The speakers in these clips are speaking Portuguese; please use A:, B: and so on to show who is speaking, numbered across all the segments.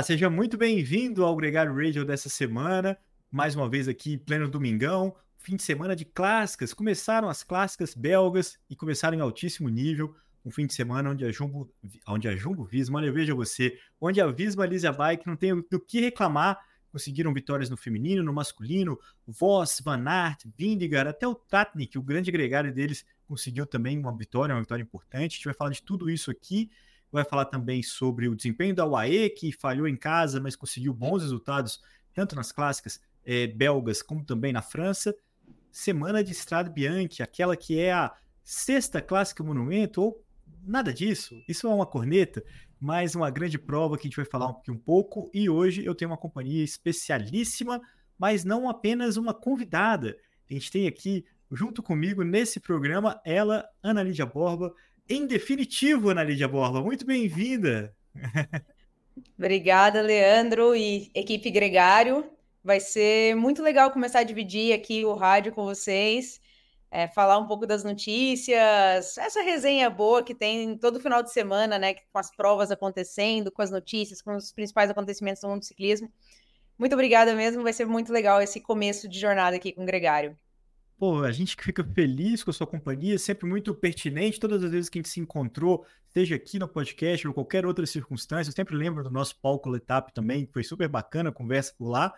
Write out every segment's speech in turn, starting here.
A: Olá, seja muito bem-vindo ao Gregário Radio dessa semana. Mais uma vez aqui, pleno domingão, fim de semana de clássicas. Começaram as clássicas belgas e começaram em altíssimo nível. Um fim de semana onde a Jumbo, onde a Jumbo Visma, olha, veja você, onde a Visma Lisa Bike não tem do que reclamar. Conseguiram vitórias no feminino, no masculino, Voss, Van Aert, Vindigar, até o Tatnik, o grande gregário deles, conseguiu também uma vitória, uma vitória importante. A gente vai falar de tudo isso aqui vai falar também sobre o desempenho da UAE, que falhou em casa, mas conseguiu bons resultados, tanto nas clássicas é, belgas como também na França. Semana de Estrada Bianchi, aquela que é a sexta clássica monumento, ou nada disso, isso é uma corneta, mas uma grande prova que a gente vai falar aqui um pouco. E hoje eu tenho uma companhia especialíssima, mas não apenas uma convidada. A gente tem aqui, junto comigo nesse programa, ela, Ana Lídia Borba, em definitivo, Ana Lídia Borba. Muito bem-vinda.
B: Obrigada, Leandro e equipe Gregário. Vai ser muito legal começar a dividir aqui o rádio com vocês, é, falar um pouco das notícias, essa resenha boa que tem todo final de semana, né? Com as provas acontecendo, com as notícias, com os principais acontecimentos do mundo do ciclismo. Muito obrigada mesmo, vai ser muito legal esse começo de jornada aqui com o Gregário.
A: Pô, a gente fica feliz com a sua companhia, sempre muito pertinente. Todas as vezes que a gente se encontrou, seja aqui no podcast ou qualquer outra circunstância, eu sempre lembro do nosso palco Letap também, que foi super bacana a conversa por lá.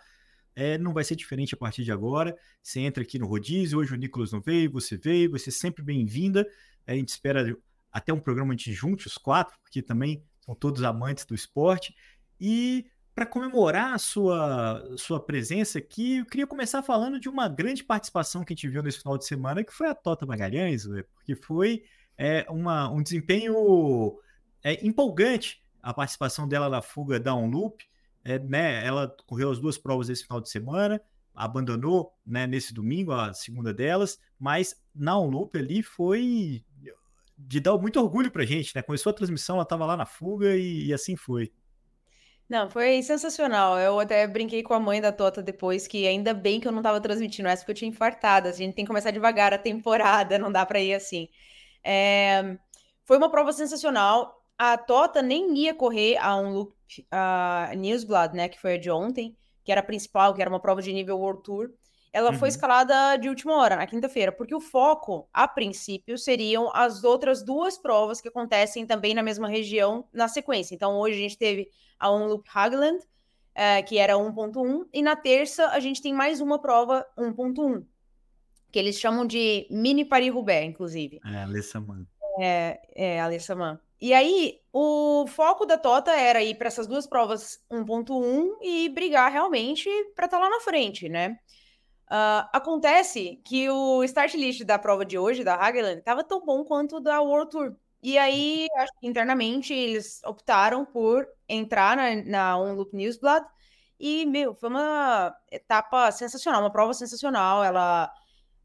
A: É, não vai ser diferente a partir de agora. Você entra aqui no Rodízio, hoje o Nicolas não veio, você veio, você é sempre bem-vinda. A gente espera até um programa de juntos, os quatro, porque também são todos amantes do esporte. E para comemorar a sua, sua presença aqui, eu queria começar falando de uma grande participação que a gente viu nesse final de semana, que foi a Tota Magalhães, porque foi é, uma, um desempenho é, empolgante a participação dela na fuga da Loop. É, né, ela correu as duas provas esse final de semana, abandonou né, nesse domingo a segunda delas, mas na Loop ali foi de dar muito orgulho para gente. Né? Começou a transmissão, ela estava lá na fuga e, e assim foi.
B: Não, foi sensacional. Eu até brinquei com a mãe da Tota depois, que ainda bem que eu não estava transmitindo essa, porque eu tinha infartado. A gente tem que começar devagar a temporada, não dá para ir assim. É... Foi uma prova sensacional. A Tota nem ia correr a um loop a Newsblad, né, que foi a de ontem, que era a principal, que era uma prova de nível World Tour. Ela uhum. foi escalada de última hora, na quinta-feira, porque o foco, a princípio, seriam as outras duas provas que acontecem também na mesma região na sequência. Então, hoje a gente teve a Unloop Hagland, é, que era 1.1, e na terça a gente tem mais uma prova 1.1, que eles chamam de Mini Paris-Roubaix, inclusive.
A: É, Alessa Man.
B: É, é Alessa Man. E aí, o foco da Tota era ir para essas duas provas 1.1 e brigar realmente para estar tá lá na frente, né? Uh, acontece que o start list da prova de hoje, da Hageland, estava tão bom quanto da World Tour. E aí, acho que internamente, eles optaram por entrar na, na On Loop Newsblad. E, meu, foi uma etapa sensacional, uma prova sensacional. Ela.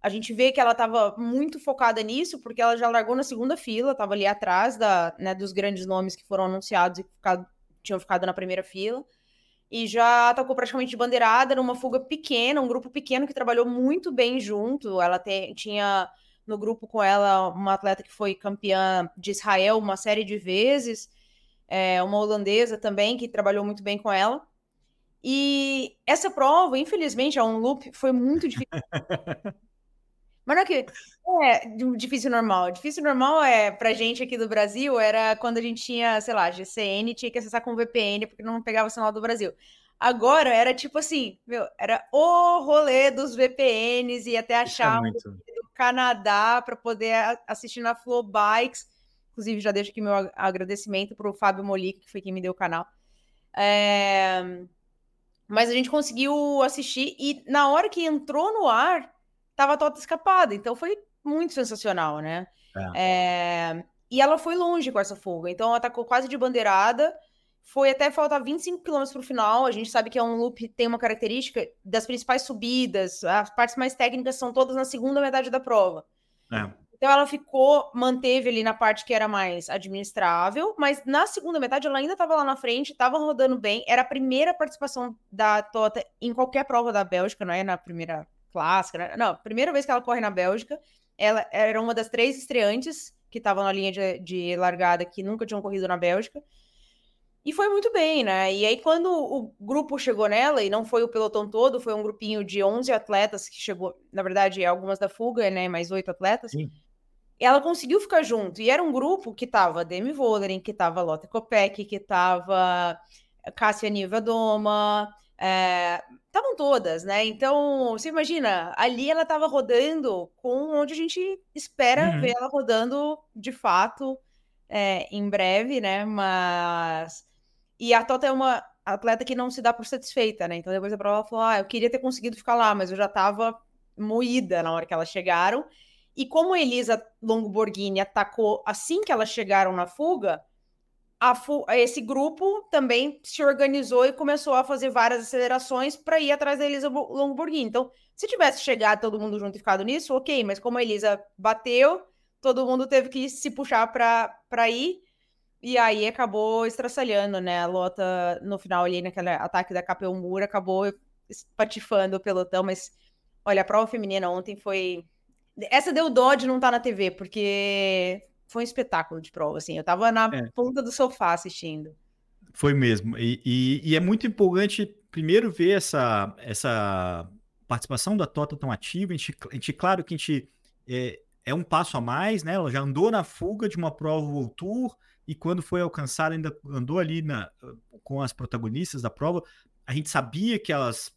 B: A gente vê que ela estava muito focada nisso, porque ela já largou na segunda fila, estava ali atrás da, né, dos grandes nomes que foram anunciados e ficado, tinham ficado na primeira fila e já atacou praticamente de bandeirada numa fuga pequena, um grupo pequeno que trabalhou muito bem junto. Ela te, tinha no grupo com ela uma atleta que foi campeã de Israel uma série de vezes, é, uma holandesa também que trabalhou muito bem com ela. E essa prova, infelizmente, a um loop foi muito difícil. Mas não é que é difícil normal. Difícil normal é pra gente aqui do Brasil era quando a gente tinha, sei lá, GCN, tinha que acessar com VPN porque não pegava o sinal do Brasil. Agora era tipo assim, meu, era o rolê dos VPNs e até achar é do Canadá para poder assistir na Flow Bikes. Inclusive, já deixo aqui meu agradecimento para o Fábio Molica, que foi quem me deu o canal. É... Mas a gente conseguiu assistir e na hora que entrou no ar, tava toda escapada. Então foi muito sensacional, né? É. É... E ela foi longe com essa fuga. Então ela atacou quase de bandeirada. Foi até faltar 25 km para o final. A gente sabe que é um loop tem uma característica das principais subidas, as partes mais técnicas são todas na segunda metade da prova. É. Então ela ficou, manteve ali na parte que era mais administrável, mas na segunda metade ela ainda estava lá na frente, estava rodando bem. Era a primeira participação da Tota em qualquer prova da Bélgica, não é na primeira clássica. Né? Não, primeira vez que ela corre na Bélgica, ela era uma das três estreantes que estavam na linha de, de largada que nunca tinham corrido na Bélgica. E foi muito bem, né? E aí, quando o grupo chegou nela, e não foi o pelotão todo, foi um grupinho de 11 atletas que chegou, na verdade, algumas da fuga, né? Mais oito atletas. Sim. Ela conseguiu ficar junto. E era um grupo que tava Demi Vollering, que tava Lotte Kopeck, que tava Cássia Niva Doma, estavam é... todas, né? Então, você imagina, ali ela tava rodando com onde a gente espera uhum. ver ela rodando de fato é, em breve, né? Mas e a Tota é uma atleta que não se dá por satisfeita, né? Então depois da prova ela falou: ah, eu queria ter conseguido ficar lá, mas eu já estava moída na hora que elas chegaram. E como a Elisa Longoborghini atacou assim que elas chegaram na fuga, fu esse grupo também se organizou e começou a fazer várias acelerações para ir atrás da Elisa Longoborghini. Então, se tivesse chegado todo mundo junto e ficado nisso, ok, mas como a Elisa bateu, todo mundo teve que se puxar para ir. E aí acabou estraçalhando, né? A Lota, no final ali, naquele ataque da KPU Mura, acabou patifando o pelotão, mas olha, a prova feminina ontem foi. Essa deu dó de não estar tá na TV, porque foi um espetáculo de prova, assim. Eu tava na é. ponta do sofá assistindo.
A: Foi mesmo. E, e, e, é muito empolgante, primeiro, ver essa, essa participação da Tota tão ativa. A gente, a gente claro que a gente é, é um passo a mais, né? Ela já andou na fuga de uma prova World Tour e quando foi alcançada ainda andou ali na, com as protagonistas da prova. A gente sabia que elas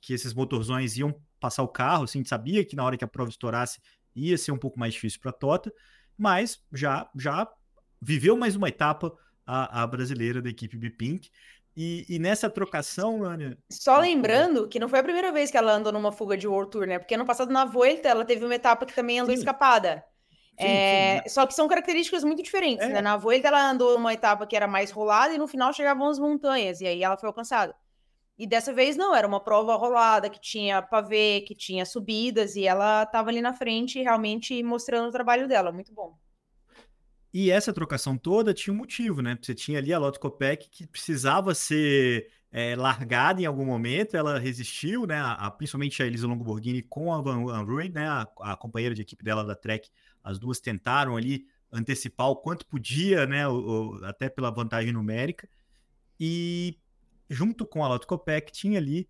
A: que esses motorzões iam passar o carro, assim, a gente sabia que na hora que a prova estourasse ia ser um pouco mais difícil para a Tota, mas já já viveu mais uma etapa a, a brasileira da equipe Bipink. E, e, nessa trocação, Ania.
B: Só lembrando que não foi a primeira vez que ela andou numa fuga de World Tour, né? Porque ano passado na Volta ela teve uma etapa que também andou sim. escapada. Sim, é, sim. Só que são características muito diferentes, é. né? Na Volta ela andou numa etapa que era mais rolada e no final chegavam as montanhas, e aí ela foi alcançada. E dessa vez não, era uma prova rolada que tinha pavê, que tinha subidas, e ela estava ali na frente realmente mostrando o trabalho dela, muito bom.
A: E essa trocação toda tinha um motivo, né? Você tinha ali a Lotto Copec que precisava ser é, largada em algum momento, ela resistiu, né? A, principalmente a Elisa Longoborghini com a Van, Van né? A, a, companheira de equipe dela da Trek, as duas tentaram ali antecipar o quanto podia, né? O, o, até pela vantagem numérica. E junto com a Lotto Copec tinha ali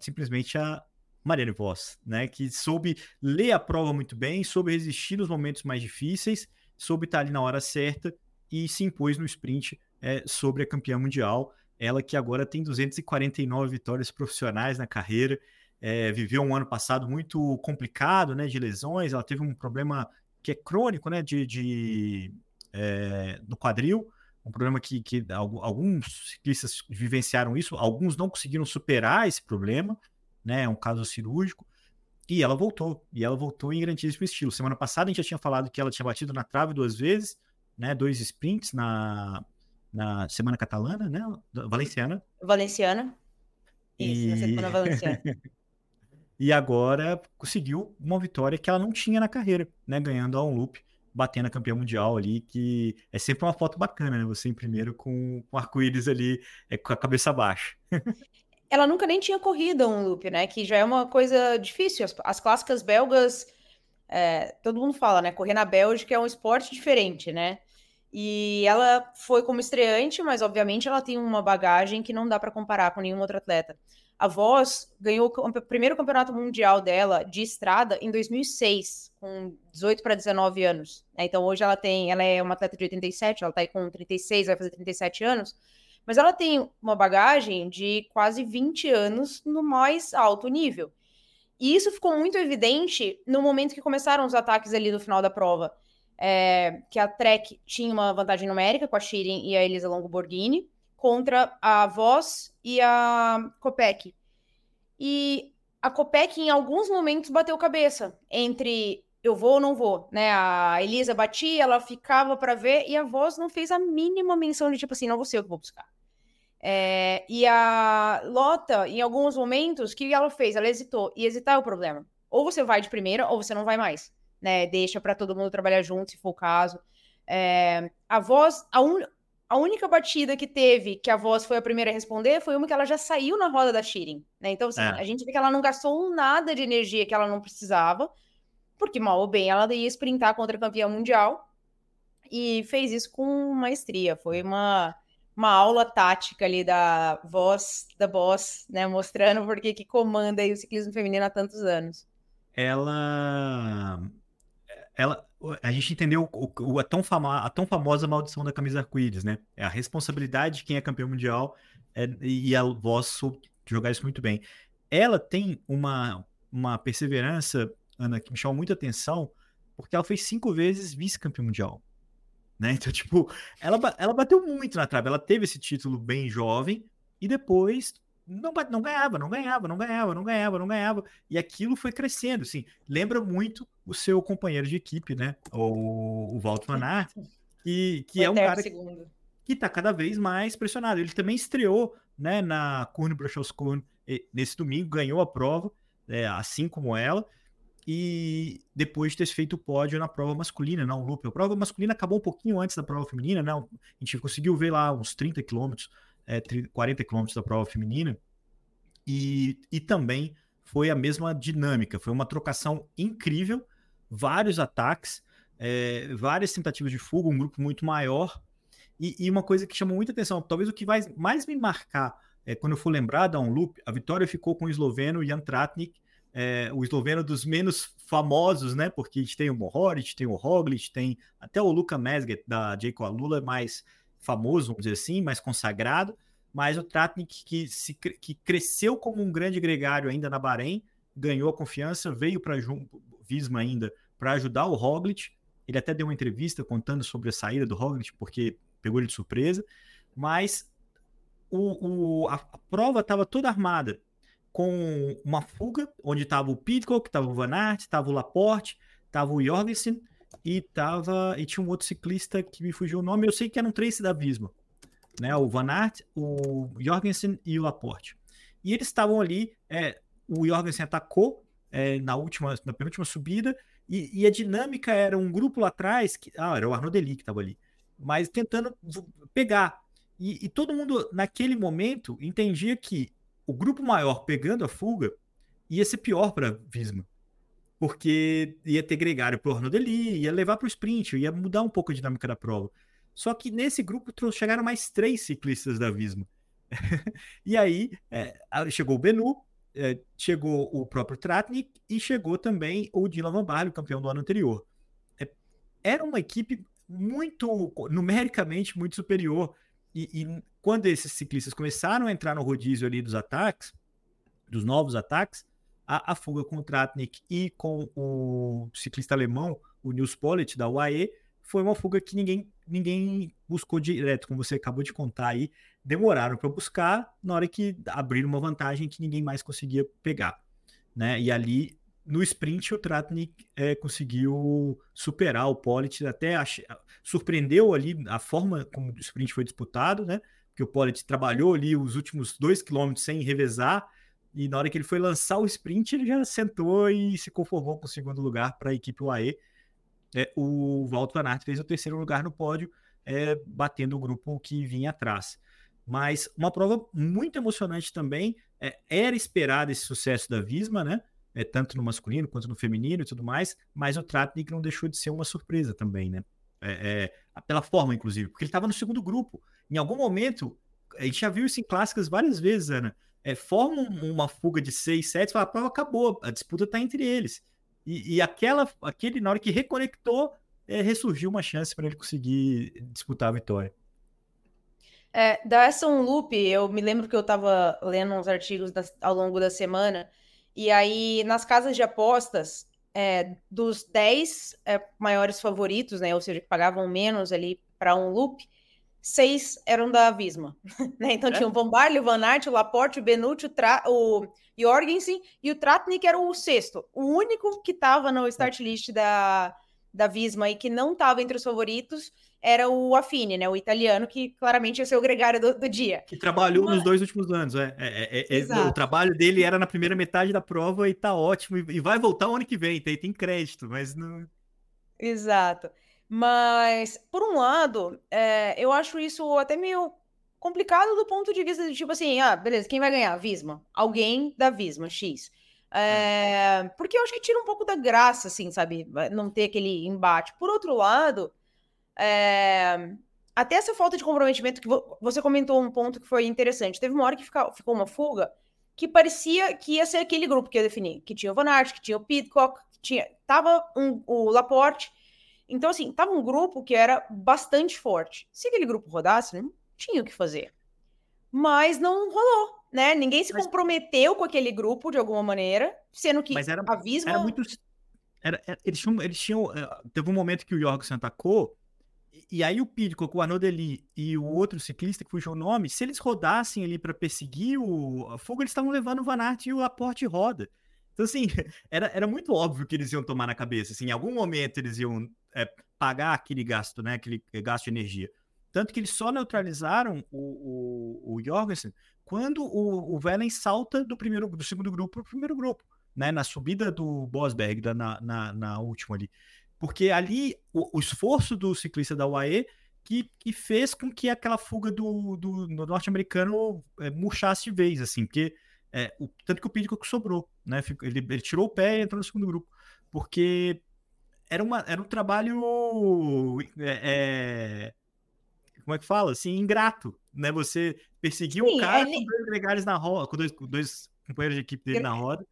A: simplesmente a Mariane Voss, né? Que soube ler a prova muito bem, soube resistir nos momentos mais difíceis soube estar ali na hora certa e se impôs no sprint é, sobre a campeã mundial. Ela que agora tem 249 vitórias profissionais na carreira, é, viveu um ano passado muito complicado, né, de lesões. Ela teve um problema que é crônico, né, de, de é, do quadril, um problema que, que alguns ciclistas vivenciaram isso, alguns não conseguiram superar esse problema, né, é um caso cirúrgico. E ela voltou, e ela voltou em grandíssimo estilo. Semana passada a gente já tinha falado que ela tinha batido na trave duas vezes, né? Dois sprints na, na semana catalana, né? Valenciana.
B: Valenciana. Isso, e... na semana valenciana.
A: e agora conseguiu uma vitória que ela não tinha na carreira, né? Ganhando a um loop, batendo a campeã mundial ali, que é sempre uma foto bacana, né? Você em primeiro com, arco-íris ali, é, com a cabeça baixa.
B: ela nunca nem tinha corrido um loop, né? Que já é uma coisa difícil. As, as clássicas belgas, é, todo mundo fala, né? Correr na Bélgica é um esporte diferente, né? E ela foi como estreante, mas obviamente ela tem uma bagagem que não dá para comparar com nenhum outro atleta. A Voz ganhou o primeiro campeonato mundial dela de estrada em 2006, com 18 para 19 anos. Né? Então hoje ela tem, ela é uma atleta de 87, ela tá aí com 36, vai fazer 37 anos mas ela tem uma bagagem de quase 20 anos no mais alto nível. E isso ficou muito evidente no momento que começaram os ataques ali no final da prova. É, que a Trek tinha uma vantagem numérica com a Shirin e a Elisa Longoborghini contra a Voss e a Copec. E a Copec, em alguns momentos, bateu cabeça entre eu vou ou não vou, né? A Elisa batia, ela ficava para ver e a voz não fez a mínima menção de tipo assim, não vou ser eu que vou buscar. É, e a Lota, em alguns momentos, o que ela fez? Ela hesitou. E hesitar é o problema. Ou você vai de primeira, ou você não vai mais. Né? Deixa para todo mundo trabalhar junto, se for o caso. É, a voz, a, un, a única batida que teve, que a voz foi a primeira a responder, foi uma que ela já saiu na roda da Shirin. Né? Então, assim, é. a gente vê que ela não gastou nada de energia que ela não precisava porque mal ou bem ela ia sprintar contra a campeã mundial e fez isso com maestria. Foi uma uma aula tática ali da voz da boss, né? Mostrando por que comanda aí o ciclismo feminino há tantos anos.
A: Ela. Ela, a gente entendeu o, o, a, tão fama, a tão famosa maldição da camisa arco-íris, né? É a responsabilidade de quem é campeão mundial é, e a voz jogar isso muito bem. Ela tem uma, uma perseverança, Ana, que me chamou muita atenção, porque ela foi cinco vezes vice-campeã mundial. Né? Então, tipo, ela, ela bateu muito na trave. Ela teve esse título bem jovem e depois não, não ganhava, não ganhava, não ganhava, não ganhava, não ganhava. E aquilo foi crescendo, assim. Lembra muito o seu companheiro de equipe, né? O, o Walter Van Aert, que, que é um cara segundo. que tá cada vez mais pressionado. Ele também estreou né, na Kuhn Bruxelles-Kuhn nesse domingo, ganhou a prova, é, assim como ela e depois de ter feito o pódio na prova masculina, não, loop. A prova masculina acabou um pouquinho antes da prova feminina, né? A gente conseguiu ver lá uns 30 quilômetros, é, 40 quilômetros da prova feminina. E, e também foi a mesma dinâmica, foi uma trocação incrível, vários ataques, é, várias tentativas de fuga, um grupo muito maior. E, e, uma coisa que chamou muita atenção, talvez o que vai mais me marcar é, quando eu for lembrar da um loop, a vitória ficou com o esloveno Jan Tratnik, é, o esloveno dos menos famosos, né? Porque a gente tem o Mohoric, tem o Roglic, tem até o Luca Mesget da Jacob Lula, mais famoso, vamos dizer assim, mais consagrado. Mas o Tratnik, que, se, que cresceu como um grande gregário ainda na Bahrein, ganhou a confiança, veio para Visma ainda para ajudar o Roglic. Ele até deu uma entrevista contando sobre a saída do Roglic, porque pegou ele de surpresa. Mas o, o a, a prova estava toda armada com uma fuga, onde estava o Pitcock, estava o Van Aert, estava o Laporte, estava o Jorgensen e tava e tinha um outro ciclista que me fugiu o nome, eu sei que era um Trace da Visma, né? O Van Aert, o Jorgensen e o Laporte. E eles estavam ali, é, o Jorgensen atacou é, na última, na penúltima subida e, e, a dinâmica era um grupo lá atrás, que, ah, era o Arnaud Deli que estava ali, mas tentando pegar. E, e todo mundo naquele momento entendia que o grupo maior pegando a fuga ia ser pior para Visma. Porque ia ter gregário pro Arno Deli, ia levar para o sprint, ia mudar um pouco a dinâmica da prova. Só que nesse grupo chegaram mais três ciclistas da Visma. e aí é, chegou o Benu, é, chegou o próprio Tratnik e chegou também o Dylan Van Barley, campeão do ano anterior. É, era uma equipe muito, numericamente, muito superior e, e, quando esses ciclistas começaram a entrar no rodízio ali dos ataques, dos novos ataques, a, a fuga com o Tratnik e com o ciclista alemão, o Nils Pollitt, da UAE, foi uma fuga que ninguém, ninguém buscou direto, como você acabou de contar aí. Demoraram para buscar na hora que abriram uma vantagem que ninguém mais conseguia pegar. Né? E ali no sprint o Tratnik é, conseguiu superar o Pollitt, até ach... surpreendeu ali a forma como o sprint foi disputado, né? Porque o Pollitt trabalhou ali os últimos dois quilômetros sem revezar, e na hora que ele foi lançar o sprint, ele já sentou e se conformou com o segundo lugar para a equipe UAE. É, o Walter Van Aert fez o terceiro lugar no pódio, é, batendo o grupo que vinha atrás. Mas uma prova muito emocionante também. É, era esperado esse sucesso da Visma, né? é, tanto no masculino quanto no feminino e tudo mais, mas o Tratnik não deixou de ser uma surpresa também, né? É, é, pela forma, inclusive, porque ele estava no segundo grupo. Em algum momento, a gente já viu isso em clássicas várias vezes, Ana. É, forma uma fuga de seis sets, fala, a prova acabou, a disputa está entre eles. E, e, aquela, aquele, na hora que reconectou, é, ressurgiu uma chance para ele conseguir disputar a vitória.
B: É, da Aston Loop, eu me lembro que eu estava lendo uns artigos da, ao longo da semana e aí, nas casas de apostas, é, dos 10 é, maiores favoritos, né, ou seja, que pagavam menos ali para um loop, seis eram da Visma. né? Então é? tinha o Van Barley, o Van Aert, o Laporte, o Benucci, o, Tra o Jorgensen e o Tratnik era o sexto. O único que estava no start list da, da Visma e que não estava entre os favoritos era o Affine, né? O italiano, que claramente ia ser o gregário do, do dia.
A: Que trabalhou Mas... nos dois últimos anos. É, é, é, é o trabalho dele era na primeira metade da prova e tá ótimo. E, vai voltar o ano que vem, tem, tem crédito, mas não.
B: Exato. Mas, por um lado, é, eu acho isso até meio complicado do ponto de vista de tipo assim, ah, beleza, quem vai ganhar? Visma. Alguém da Visma, X. É, porque eu acho que tira um pouco da graça, assim, sabe? Não ter aquele embate. Por outro lado, é... até essa falta de comprometimento que você comentou um ponto que foi interessante. Teve uma hora que ficou uma fuga que parecia que ia ser aquele grupo que eu defini, que tinha o Van Aert, que tinha o Pidcock, que tinha, tava um, o Laporte. Então, assim, tava um grupo que era bastante forte. Se aquele grupo rodasse, não tinha o que fazer. Mas não rolou, né? Ninguém se mas... comprometeu com aquele grupo de alguma maneira, sendo que
A: mas era. Era muito... Era, eles tinham, eles tinham... Eh, teve um momento que o Jorgensen atacou e aí o Pidcock, o Arnaud Deli e o outro ciclista, que fugiu o nome, se eles rodassem ali para perseguir o a fogo, eles estavam levando o Van Aert e o Aporte roda. Então, assim, era, era muito óbvio que eles iam tomar na cabeça. Assim, em algum momento eles iam é, pagar aquele gasto, né? Aquele gasto de energia. Tanto que eles só neutralizaram o, o, o Jorgensen quando o, o Velen salta do primeiro do segundo grupo para o primeiro grupo, né? Na subida do Bosberg, da, na, na, na última ali. Porque ali o, o esforço do ciclista da UAE que, que, fez com que aquela fuga do, do, do norte-americano é, murchasse de vez, assim, porque é, o, tanto que o Pidcock sobrou, né? Ele, ele, tirou o pé e entrou no segundo grupo, porque era, uma, era um trabalho é, como é que fala? Assim, ingrato, né? Você perseguir um cara com dois gregários na roda, com dois, dois companheiros de equipe dele na roda,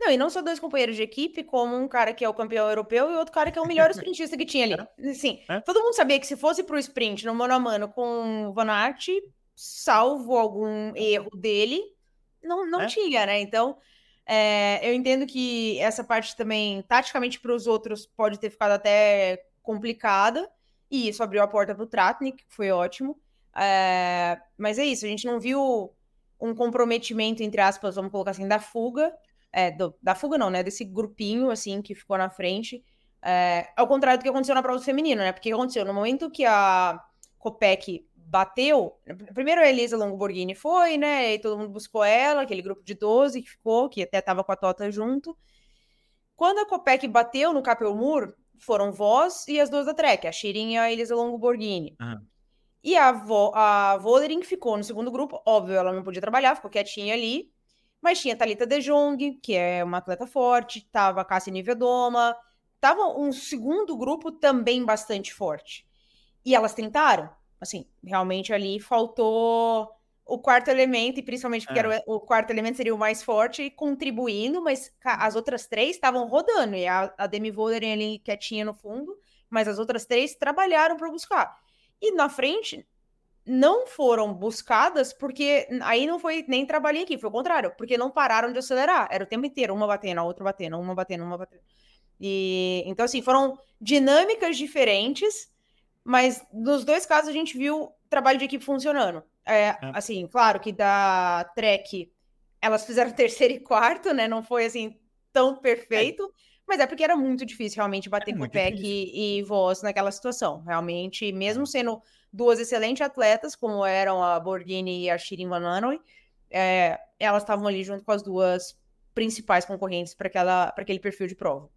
B: não, e não só dois companheiros de equipe, como um cara que é o campeão europeu e outro cara que é o melhor sprintista que tinha ali. Sim, é? todo mundo sabia que se fosse pro sprint no mano a mano com o Van Aert, salvo algum erro dele, não, não é? tinha, né? Então, é, eu entendo que essa parte também, taticamente para os outros, pode ter ficado até complicada, e isso abriu a porta para o Tratnik, que foi ótimo. É, mas é isso, a gente não viu um comprometimento, entre aspas, vamos colocar assim, da fuga. É, do, da fuga não, né? Desse grupinho, assim, que ficou na frente. É, ao contrário do que aconteceu na prova do feminino, né? Porque aconteceu? No momento que a Copec bateu, primeiro a Elisa Longoborghini foi, né? E todo mundo buscou ela, aquele grupo de 12 que ficou, que até tava com a Tota junto. Quando a Copec bateu no Capelmur, foram Voz e as duas da Trek, a Shirin e a Elisa Longoborghini. Ah. E a, Vo a Vollering ficou no segundo grupo, óbvio, ela não podia trabalhar, ficou quietinha ali. Mas tinha Thalita De Jong, que é uma atleta forte, tava a Cassia Nivedoma, tava um segundo grupo também bastante forte. E elas tentaram, assim, realmente ali faltou o quarto elemento, e principalmente porque é. era o, o, quarto elemento seria o mais forte, contribuindo, mas as outras três estavam rodando, e a, a Demi Vollering ali quietinha no fundo, mas as outras três trabalharam para buscar. E na frente, não foram buscadas porque aí não foi nem trabalhei aqui, foi o contrário, porque não pararam de acelerar, era o tempo inteiro, uma batendo, a outra batendo, uma batendo, uma batendo. E então assim, foram dinâmicas diferentes, mas nos dois casos a gente viu o trabalho de equipe funcionando. É, é. assim, claro que da Trek elas fizeram terceiro e quarto, né? Não foi assim tão perfeito, é. mas é porque era muito difícil realmente bater com o PEC e, e voz naquela situação. Realmente, mesmo é. sendo duas excelentes atletas, como eram a Borghini e a Shirin Van Anoy, é, elas estavam ali junto com as duas principais concorrentes para aquele perfil de prova.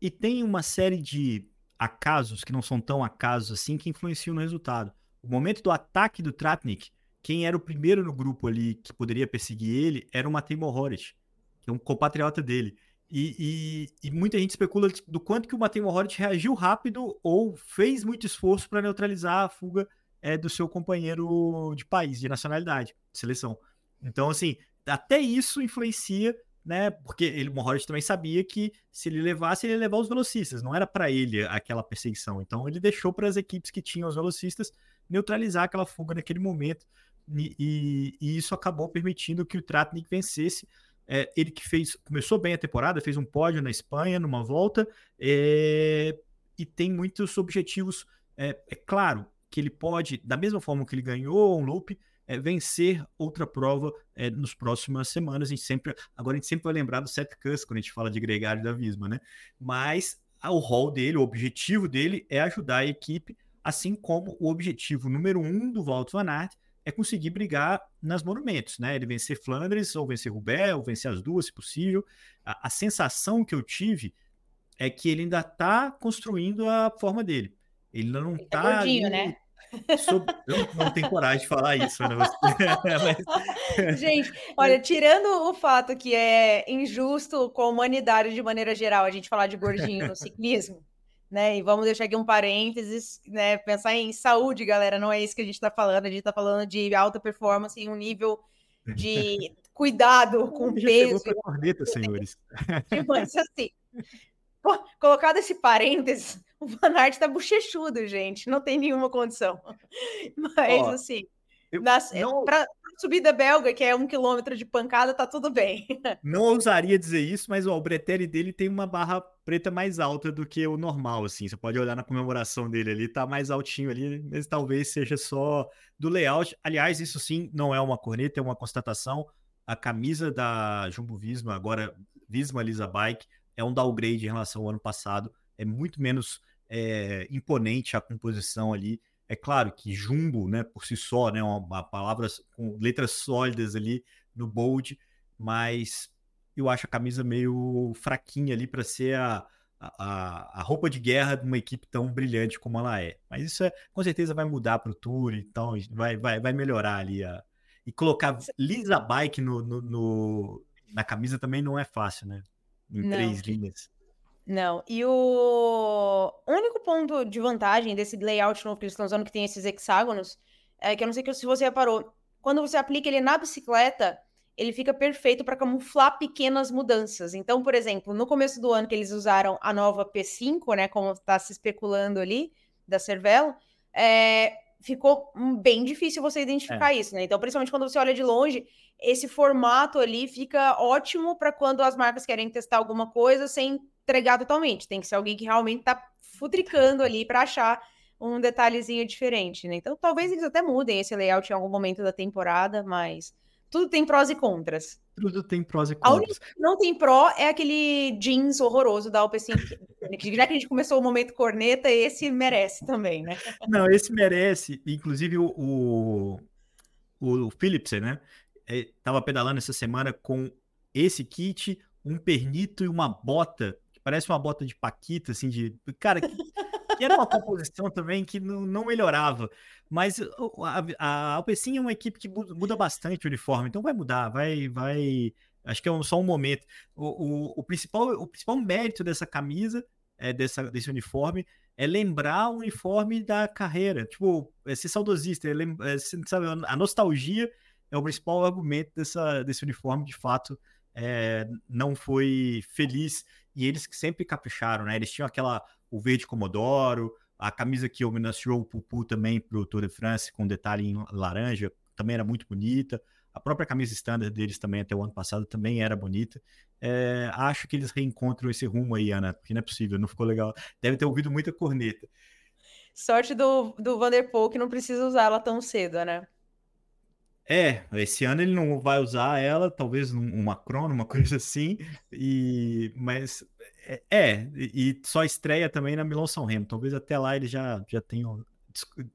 A: E tem uma série de acasos, que não são tão acasos assim, que influenciam no resultado. O momento do ataque do Tratnik, quem era o primeiro no grupo ali que poderia perseguir ele era o Matei Mohoric, que é um compatriota dele. E, e, e, muita gente especula do quanto que o Matei Mohoric reagiu rápido ou fez muito esforço para neutralizar a fuga é, do seu companheiro de país, de nacionalidade, de seleção. Então, assim, até isso influencia, né? Porque ele, o Mohoric também sabia que se ele levasse, ele ia levar os velocistas, não era para ele aquela perseguição. Então, ele deixou para as equipes que tinham os velocistas neutralizar aquela fuga naquele momento. E, e, isso acabou permitindo que o Tratnik vencesse é, ele que fez, começou bem a temporada, fez um pódio na Espanha numa volta é, e tem muitos objetivos. É, é, claro que ele pode, da mesma forma que ele ganhou um loop, é, vencer outra prova é, nas próximas semanas. A gente sempre, agora a gente sempre vai lembrar do Seth Kuss quando a gente fala de gregário da Visma, né? Mas o rol dele, o objetivo dele é ajudar a equipe, assim como o objetivo número um do Walter Van Aert é conseguir brigar nas monumentos, né? Ele vencer Flandres, ou vencer Roubaix, ou vencer as duas, se possível. A, a sensação que eu tive é que ele ainda está construindo a forma dele. Ele não está. Tá
B: gordinho, né?
A: Sob... Eu não tenho coragem de falar isso, né?
B: Mas... Gente, olha, tirando o fato que é injusto com a humanidade de maneira geral a gente falar de gordinho no ciclismo, né? E vamos deixar aqui um parênteses, né? Pensar em saúde, galera, não é isso que a gente está falando, a gente está falando de alta performance em um nível de cuidado com Já peso. Chegou
A: corneta, senhores.
B: Mas assim, colocado esse parênteses, o Van Aert tá bochechudo, gente, não tem nenhuma condição. Mas Ó, assim, nas, não... pra, subida belga, que é um quilômetro de pancada, tá tudo bem.
A: Não ousaria dizer isso, mas ó, o Bretelli dele tem uma barra preta mais alta do que o normal, assim. Você pode olhar na comemoração dele ali, tá mais altinho ali, mas talvez seja só do layout. Aliás, isso sim não é uma corneta, é uma constatação. A camisa da Jumbo Visma, agora Visma Lisa Bike, é um downgrade em relação ao ano passado. É muito menos é, imponente a composição ali. É claro que jumbo, né, por si só, né, uma, uma palavra com letras sólidas ali no bold, mas eu acho a camisa meio fraquinha ali para ser a, a, a, roupa de guerra de uma equipe tão brilhante como ela é. Mas isso é, com certeza vai mudar para o Tour, então vai, vai, vai melhorar ali. A... E colocar Lisa Bike no, no, no, na camisa também não é fácil, né? Em não. três linhas.
B: Não, e o único ponto de vantagem desse layout novo que eles estão usando, que tem esses hexágonos, é que eu não sei se você reparou, quando você aplica ele na bicicleta, ele fica perfeito para camuflar pequenas mudanças. Então, por exemplo, no começo do ano que eles usaram a nova P5, né, como está se especulando ali, da Cervelo, é, ficou bem difícil você identificar é. isso, né? Então, principalmente quando você olha de longe, esse formato ali fica ótimo para quando as marcas querem testar alguma coisa sem entregar totalmente. Tem que ser alguém que realmente tá futricando ali para achar um detalhezinho diferente, né? Então, talvez eles até mudem esse layout em algum momento da temporada, mas tudo tem prós e contras.
A: Tudo tem prós e contras. A única
B: que não tem pró é aquele jeans horroroso da Alpecin. Já que a gente começou o momento corneta, esse merece também, né?
A: Não, esse merece. Inclusive o, o, o Philipsen, né? Estava é, pedalando essa semana com esse kit, um pernito e uma bota parece uma bota de Paquita, assim, de. Cara, que, que era uma composição também que não, não melhorava. Mas a, a Alpecin é uma equipe que muda bastante o uniforme, então vai mudar, vai. vai acho que é só um momento. O, o, o principal, o principal mérito dessa camisa, é, dessa, desse uniforme, é lembrar o uniforme da carreira. Tipo, é ser saudosista, é, é, sabe, a nostalgia é o principal argumento dessa, desse uniforme, de fato. É, não foi feliz e eles que sempre capricharam, né? Eles tinham aquela, o verde Comodoro, a camisa que homenageou o Pupu também para o Tour de France, com detalhe em laranja, também era muito bonita. A própria camisa standard deles também, até o ano passado, também era bonita. É, acho que eles reencontram esse rumo aí, Ana, porque não é possível, não ficou legal. Deve ter ouvido muita corneta.
B: Sorte do, do Vanderpool que não precisa usar ela tão cedo, né?
A: É, esse ano ele não vai usar ela, talvez uma crono, uma coisa assim, e mas é, é, e só estreia também na Milão São Remo. Talvez até lá ele já já tenham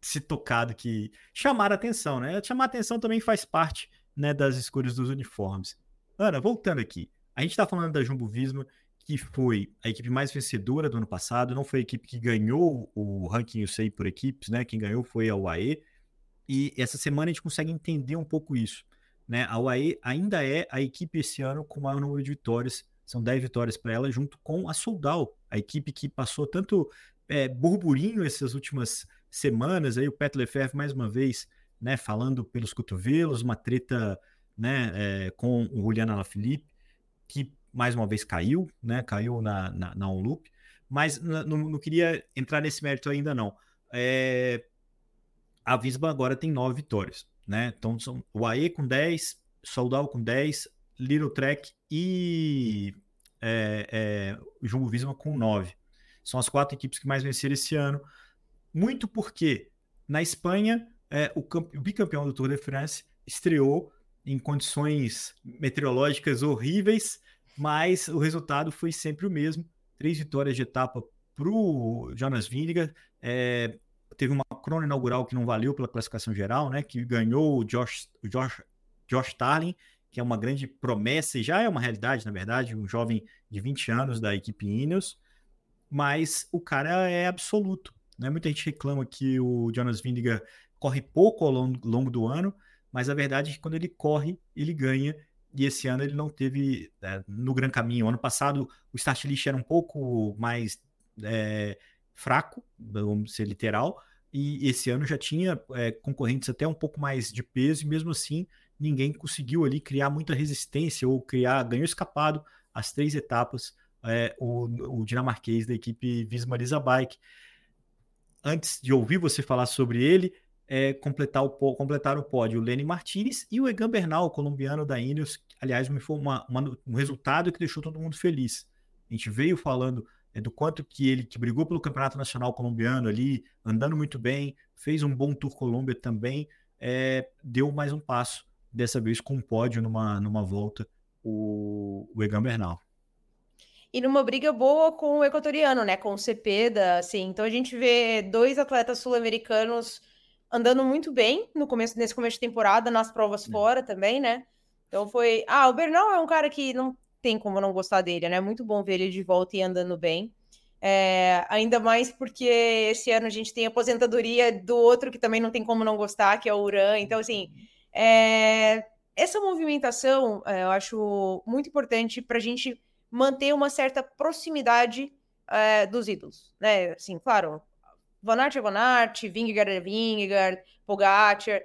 A: se tocado que chamar atenção, né? Chamar atenção também faz parte, né, das escolhas dos uniformes. Ana, voltando aqui, a gente está falando da Jumbo Visma, que foi a equipe mais vencedora do ano passado, não foi a equipe que ganhou o ranking UCI por equipes, né? Quem ganhou foi a UAE. E essa semana a gente consegue entender um pouco isso. Né? A UAE ainda é a equipe esse ano com o maior número de vitórias. São 10 vitórias para ela, junto com a Soldal, a equipe que passou tanto é, burburinho essas últimas semanas. Aí o Pet Lefebvre, mais uma vez, né, falando pelos cotovelos, uma treta né, é, com o Juliana Alaphilippe, que mais uma vez caiu, né, caiu na, na, na on-loop. Mas não, não, queria entrar nesse mérito ainda não. É, a Visma agora tem nove vitórias, né? Então são o AE com 10, Soldal com 10, Little Trek e é, é, Jumbo Visma com 9. São as quatro equipes que mais venceram esse ano. Muito porque na Espanha é, o, o bicampeão do Tour de France estreou em condições meteorológicas horríveis, mas o resultado foi sempre o mesmo. Três vitórias de etapa para o Jonas Vingegaard. É, teve uma crono inaugural que não valeu pela classificação geral, né? Que ganhou o Josh, Josh, Josh Starling, que é uma grande promessa e já é uma realidade, na verdade, um jovem de 20 anos da equipe Ineos, mas o cara é absoluto. Né? Muita gente reclama que o Jonas Vingegaard corre pouco ao longo, longo do ano, mas a verdade é que quando ele corre, ele ganha. E esse ano ele não teve é, no Gran Caminho. Ano passado o start list era um pouco mais é, fraco, vamos ser literal, e esse ano já tinha é, concorrentes até um pouco mais de peso, e mesmo assim ninguém conseguiu ali criar muita resistência ou criar, ganhou escapado as três etapas é, o, o, dinamarquês da equipe Visma Bike. Antes de ouvir você falar sobre ele, é, completar o, completar o pódio o Lenny Martinez e o Egan Bernal, colombiano da Ineos. Aliás, uma, uma, um resultado que deixou todo mundo feliz. A gente veio falando é, do quanto que ele que brigou pelo Campeonato Nacional Colombiano ali, andando muito bem, fez um bom Tour Colômbia também, é, deu mais um passo, dessa vez com um pódio numa, numa volta, o, o Egan Bernal.
B: E numa briga boa com o equatoriano, né? Com o Cepeda, assim. Então a gente vê dois atletas sul-americanos andando muito bem no começo, nesse começo de temporada, nas provas fora também, né? Então foi. Ah, o Bernal é um cara que não tem como não gostar dele, né? Muito bom ver ele de volta e andando bem. É, ainda mais porque esse ano a gente tem aposentadoria do outro que também não tem como não gostar, que é o Uran. Então, assim, é, essa movimentação é, eu acho muito importante para a gente manter uma certa proximidade é, dos ídolos, né? Assim, claro, Van Aert é Van Aert, Vingegaard é Vingegaard, Pogacar,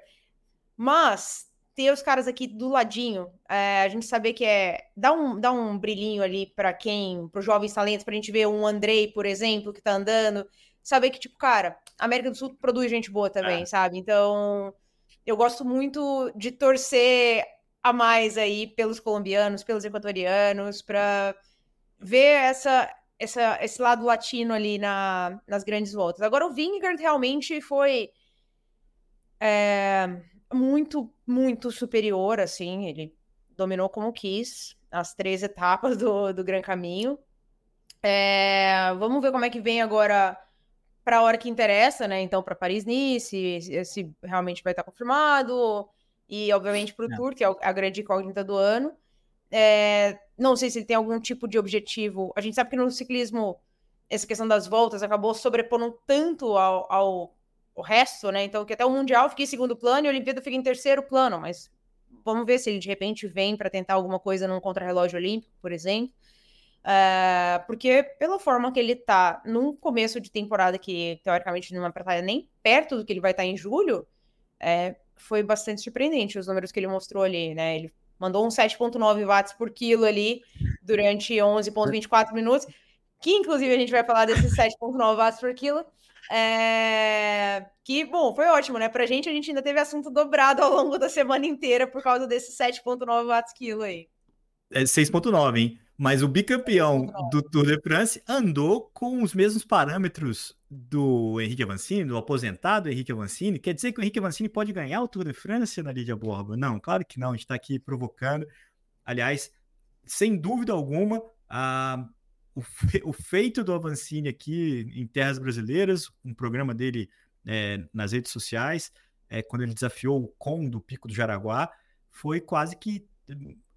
B: mas ter os caras aqui do ladinho, é, a gente saber que é dá um, dá um brilhinho ali para quem, para os jovens talentos, para a gente ver um Andrei, por exemplo, que tá andando, saber que tipo, cara, a América do Sul produz gente boa também, é. sabe? Então, eu gosto muito de torcer a mais aí pelos colombianos, pelos equatorianos, para ver essa, essa, esse lado latino ali na, nas grandes voltas. Agora, o Vingegaard realmente foi é, muito, muito superior, assim, ele dominou como quis as três etapas do, do Gran Caminho. É, vamos ver como é que vem agora para a hora que interessa, né? Então, para Paris-Nice, se, se, realmente vai estar confirmado, e obviamente para o é. Tour, que é a grande incógnita do ano. É, não sei se ele tem algum tipo de objetivo. A gente sabe que no ciclismo, essa questão das voltas acabou sobrepondo tanto ao, ao, ao resto, né? Então, que até o Mundial fica em segundo plano e a Olimpíada fica em terceiro plano, mas vamos ver se ele de repente vem para tentar alguma coisa num contrarrelógio olímpico, por exemplo. Uh, porque pela forma que ele tá num começo de temporada que teoricamente não é pra estar nem perto do que ele vai estar em julho, é, foi bastante surpreendente os números que ele mostrou ali, né? Ele mandou um 7.9 watts por quilo ali durante 11.24 minutos, que inclusive a gente vai falar desses 7.9 watts por quilo. É... Que, bom, foi ótimo, né? Pra gente, a gente ainda teve assunto dobrado ao longo da semana inteira por causa desses 7.9 watts quilo aí.
A: É 6.9, hein? Mas o bicampeão do Tour de France andou com os mesmos parâmetros do Henrique Avancini, do aposentado Henrique Avancini. Quer dizer que o Henrique Avancini pode ganhar o Tour de France na Lídia Borba? Não, claro que não. A gente está aqui provocando. Aliás, sem dúvida alguma, a, o, fe, o, feito do Avancini aqui em terras brasileiras, um programa dele é, nas redes sociais, é, quando ele desafiou o Com do Pico do Jaraguá, foi quase que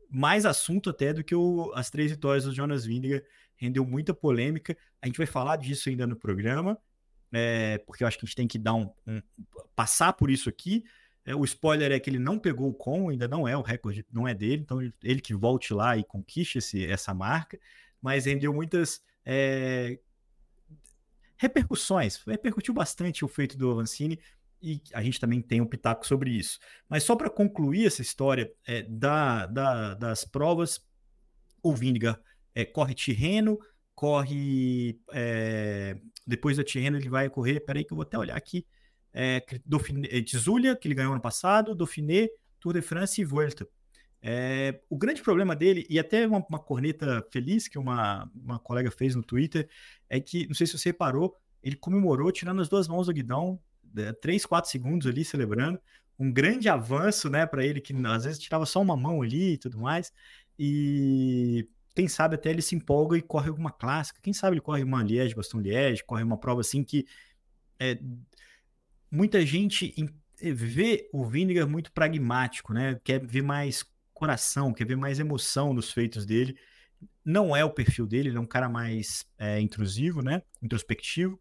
A: mais assunto até do que o, as três vitórias do Jonas Vingegaard, rendeu muita polêmica. A gente vai falar disso ainda no programa, é, porque eu acho que a gente tem que dar um, um passar por isso aqui. É, o spoiler é que ele não pegou o com, ainda não é o recorde, não é dele, então ele que volte lá e conquiste esse, essa marca, mas rendeu muitas é, repercussões, repercutiu bastante o feito do Avancini, e a gente também tem um pitaco sobre isso. Mas só para concluir essa história é, da, da, das provas, o Vinga é, corre Tirreno, corre. Depois da Tirreno, ele vai correr. Peraí, que eu vou até olhar aqui. É, Dauphiné, Tzulia, que ele ganhou ano passado, Dauphiné, Tour de France e Vuelta. É, o grande problema dele, e até uma, uma, corneta feliz que uma, uma colega fez no Twitter, é que, não sei se você reparou, ele comemorou tirando as duas mãos do guidão 3, 4 segundos ali celebrando. Um grande avanço, né, para ele, que às vezes tirava só uma mão ali e tudo mais. E quem sabe até ele se empolga e corre alguma clássica. Quem sabe ele corre uma Liège, Bastão Liège, corre uma prova assim que é, muita gente vê o Vinegar muito pragmático, né? Quer ver mais coração, quer ver mais emoção nos feitos dele. Não é o perfil dele, ele é um cara mais é, intrusivo, né? Introspectivo